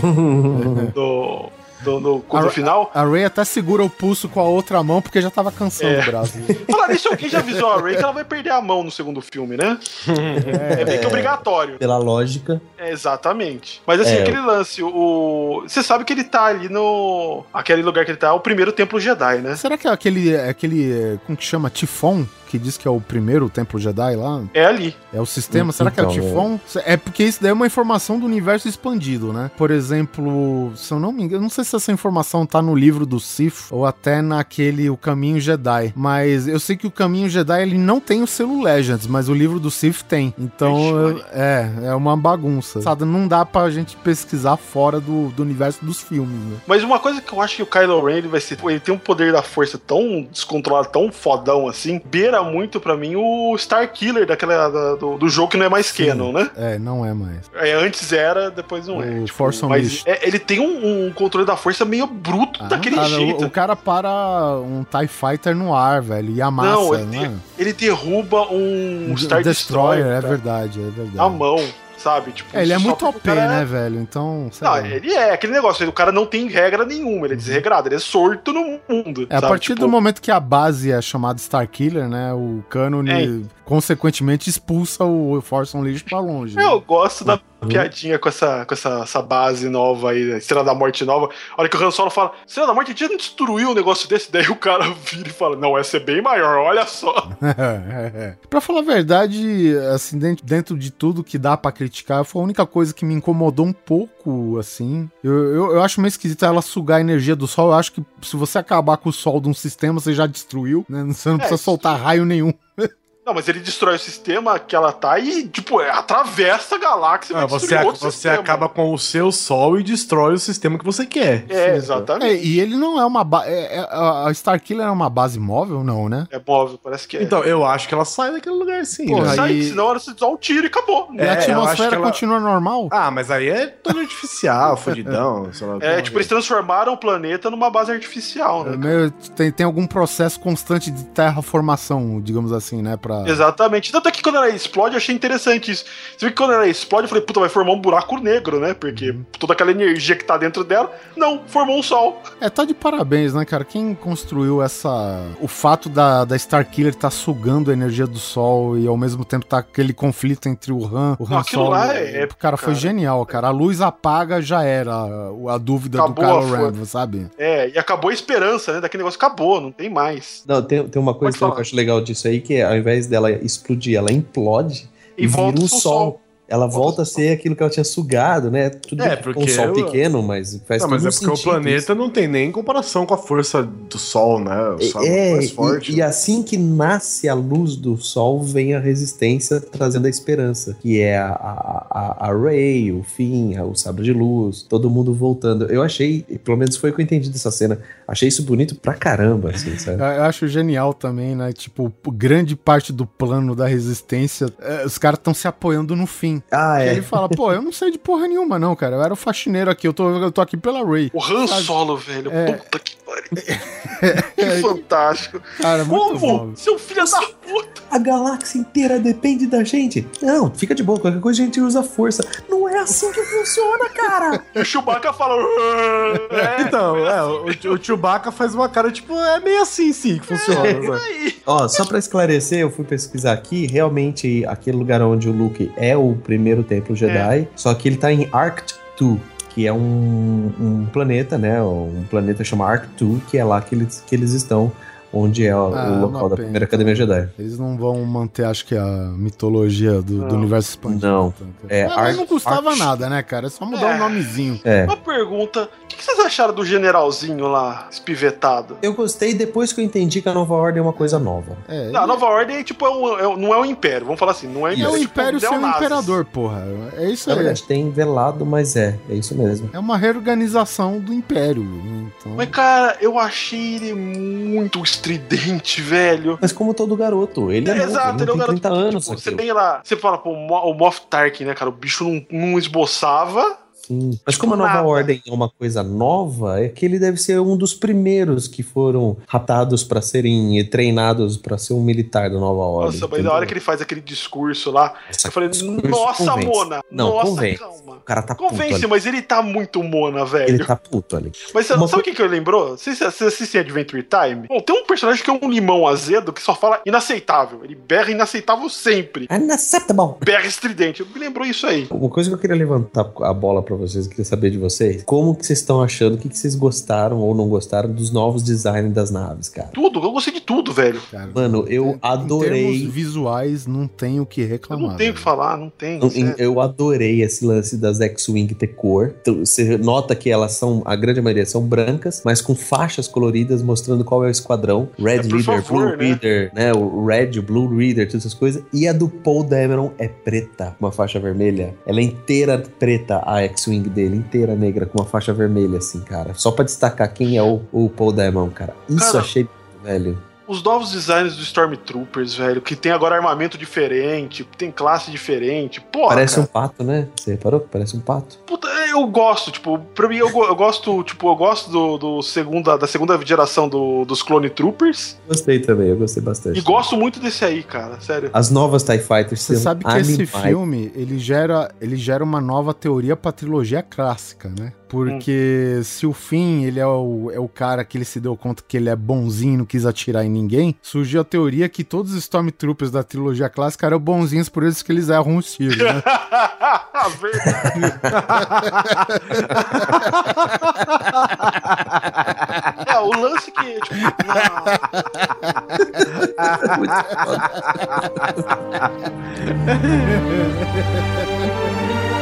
do, do, no, A- no final. A Ray até segura o pulso com a outra mão porque já tava cansando É. o braço. Falar nisso, alguém já avisou a Ray que ela vai perder a mão no segundo filme, né? É, meio que obrigatório. Pela lógica. É, exatamente. Mas assim, É. aquele lance, o. Você sabe que ele tá ali no. Aquele lugar que ele tá é o primeiro templo Jedi, né? Será que é aquele, aquele, é, como que chama? Tifon? Que diz que é o primeiro templo Jedi lá? É ali. É o sistema? Será que é o Então, Tifon? É porque isso daí é uma informação do universo expandido, né? Por exemplo, se eu não me engano, eu não sei se essa informação tá no livro do Sith ou até naquele O Caminho Jedi, mas eu sei que o Caminho Jedi ele não tem o selo Legends, mas o livro do Sith tem. Então, é, é uma bagunça. Sabe, não dá pra gente pesquisar fora do, do universo dos filmes, né? Mas uma coisa que eu acho que o Kylo Ren ele vai ser. Ele tem um poder da força tão descontrolado, tão fodão assim. Beira muito pra mim o Star Killer daquela, da- do, do jogo que não é mais canon, né? É, não é mais. É, antes era, depois não é. O Force mas é- ele tem um, um controle da força meio bruto Ah, daquele cara, jeito. O, o cara para um TIE Fighter no ar, velho, e amassa, não, ele, né? ele derruba um Star Destroyer, é cara, verdade, é verdade. na mão, sabe? Tipo, É, ele é muito OP, cara né, é- velho? Então, Não, lá. ele é aquele negócio, o cara não tem regra nenhuma, ele é desregrado, ele é sorto no mundo. É, a sabe? partir Tipo, do momento que a base é chamada Starkiller, né? O cânone É. consequentemente expulsa o Force Unleashed pra longe. né? Eu gosto da piadinha com essa, com essa, essa base nova aí, a Estrela da Morte nova. A hora que o Han Solo fala, Estrela da Morte, a gente não destruiu um negócio desse, daí o cara (laughs) vira e fala, não, essa é bem maior, olha só. (laughs) Pra falar a verdade, assim, dentro, dentro de tudo que dá pra criticar, foi a única coisa que me incomodou um pouco, assim. Eu, eu, eu acho meio esquisito ela sugar a energia do sol. Eu acho que se você acabar com o sol de um sistema, você já destruiu, né? (laughs) Você não É, precisa isso- soltar raio nenhum. Não, mas ele destrói o sistema que ela tá e, tipo, é, atravessa a galáxia e Ah, você, outro você sistema. acaba com o seu sol e destrói o sistema que você quer. É, exatamente. É, e ele não é uma base. a Starkiller é uma base móvel, não, né? É móvel, parece que é. Então, eu acho que ela sai daquele lugar sim. Porra, né? sai, aí- senão ela se dá um tiro e acabou. E É, a eu acho atmosfera ela- continua normal? Ah, mas aí é todo artificial, (laughs) fodidão. É, tipo, eles transformaram o planeta numa base artificial, É né? meio- tem, tem algum processo constante de terraformação, digamos assim, né? Pra... Exatamente. Tanto é que quando ela explode, eu achei interessante isso. Você vê que quando ela explode, eu falei, puta, vai formar um buraco negro, né? Porque Uhum. toda aquela energia que tá dentro dela, não, formou um sol. É, tá de parabéns, né, cara? Quem construiu essa. O fato da, da Starkiller tá sugando a energia do Sol e ao mesmo tempo tá aquele conflito entre o Han, o Han Não, aquilo Solo. lá é épico, cara, foi cara. genial, cara. A luz apaga, já era a, a dúvida Acabou do Kylo. Ren, sabe? É, e acabou a esperança, né? Daquele negócio acabou, não tem mais. Não, tem, tem uma coisa que eu acho legal disso aí, que é, ao invés dela explodir, ela implode E, e, volta vira um sol. sol. Ela Volta volta a ser aquilo que ela tinha sugado, né? Tudo É, porque um sol eu- pequeno, mas faz Não, mas todo é porque o planeta isso. não tem nem comparação com a força do Sol, né? O Sol É, mais forte. e, e assim que nasce a luz do sol, vem a resistência trazendo a esperança, que é a, a, a, a Rey, o Finn, o Sabre de Luz, todo mundo voltando. Eu achei, pelo menos foi o que eu entendi dessa cena, achei isso bonito pra caramba, assim, (laughs) sabe? Eu acho genial também, né? Tipo, grande parte do plano da resistência, é, os caras estão se apoiando no fim. Ah, E é. ele fala, pô, eu não sei de porra nenhuma, não, cara. Eu era o faxineiro aqui, eu tô, eu tô aqui pela Ray. O Han Sabe? Solo, velho. É. Puta que pariu. (laughs) que fantástico. Cara, muito Como? bom. Seu filho da puta. A galáxia inteira depende da gente. Não, fica de boa, qualquer coisa a gente usa força. Não é assim que funciona, cara. (laughs) E o Chewbacca fala. É, Então, é, o, o Chewbacca faz uma cara, tipo, é meio assim sim que funciona. sabe? Ó, só pra esclarecer, eu fui pesquisar aqui, realmente aquele lugar onde o Luke é o primeiro templo Jedi, só que ele tá em Arct 2, que é um, um planeta, né? Um planeta chama Arct 2, que é lá que eles, que eles estão, onde é o Ah, local uma da pena. primeira Academia Jedi. Eles não vão manter, acho que, a mitologia do, do universo expandido. Não. então. É, mas não custava nada, né, cara? É só mudar o É. nomezinho. É. Uma pergunta: o que que vocês acharam do generalzinho lá, espivetado? Eu gostei depois que eu entendi que a Nova Ordem é uma coisa nova. É, Não, a Nova Ordem tipo, é um, é um- não é um império, vamos falar assim, não é, é o tipo, Império sem o neonazis. Imperador, porra. É isso Na aí. verdade, tem velado, mas é, é isso mesmo. É uma reorganização do Império. Então... Mas, cara, eu achei ele muito estridente, velho. Mas como todo garoto, ele é, novo, Exato, ele é um tem garoto. 30 anos. tipo, você tem lá, você fala, pô, o Moff Tarkin, né, cara? O bicho não, não esboçava. Sim. Mas como a Nova. Ordem é uma coisa nova, é que ele deve ser um dos primeiros que foram raptados pra serem treinados pra ser um militar da Nova Ordem. Nossa, mas entendeu? na hora que ele faz aquele discurso lá, Essa eu falei, nossa, convence. Mona. Não, nossa, convence. calma. O cara tá puto Convence, ali. mas ele tá muito Mona, velho. Ele tá puto ali. Mas sabe, Uma sabe o que, que eu lembrou? Vocês vocês assistem Adventure Time? Bom, tem um personagem que é um limão azedo que só fala inaceitável. Ele berra inaceitável sempre. Unacceptable. Berra estridente. Me lembrou isso aí. Uma coisa que eu queria levantar a bola pra vocês, eu queria saber de vocês, como que vocês estão achando, o que, que vocês gostaram ou não gostaram dos novos designs das naves, cara? Tudo, eu gostei de tudo, velho. Cara, Mano, eu em termos adorei. visuais, não tem o que Eu reclamar. não tenho o que falar, não tem. Eu- sério. Eu adorei esse lance das X-Wing ter cor. Então, Você nota que elas são, a grande maioria são brancas, mas com faixas coloridas mostrando qual é o esquadrão. Red É, Leader, favor, Blue né? Reader, né? O Red, o Blue Reader, todas essas coisas. E a do Paul Dameron é preta, com uma faixa vermelha. Ela é inteira preta, a X-Wing dele, inteira negra, com uma faixa vermelha, assim, cara. Só pra destacar quem é o, o Paul Dameron, cara. Isso Cara, achei, velho. Os novos designs do Stormtroopers, velho, que tem agora armamento diferente, tem classe diferente. Porra, Parece cara. um pato, né? Você reparou? Parece um pato. Puta, eu gosto, tipo, pra mim eu, eu gosto, tipo, eu gosto do, do segunda, da segunda geração do- dos Clone Troopers Gostei também, eu gostei bastante. e gosto muito desse aí, cara, sério. As novas TIE Fighters Você são sabe que esse animais. filme, ele gera, ele gera uma nova teoria pra trilogia clássica, né? Porque se o Finn, ele é o, é o cara que ele se deu conta que ele é bonzinho e não quis atirar em ninguém, surgiu a teoria que todos os Stormtroopers da trilogia clássica eram bonzinhos, por isso que eles erram os tiros, né? Verdade. (laughs) é, o lance que, tipo, (laughs) Muito foda. (laughs)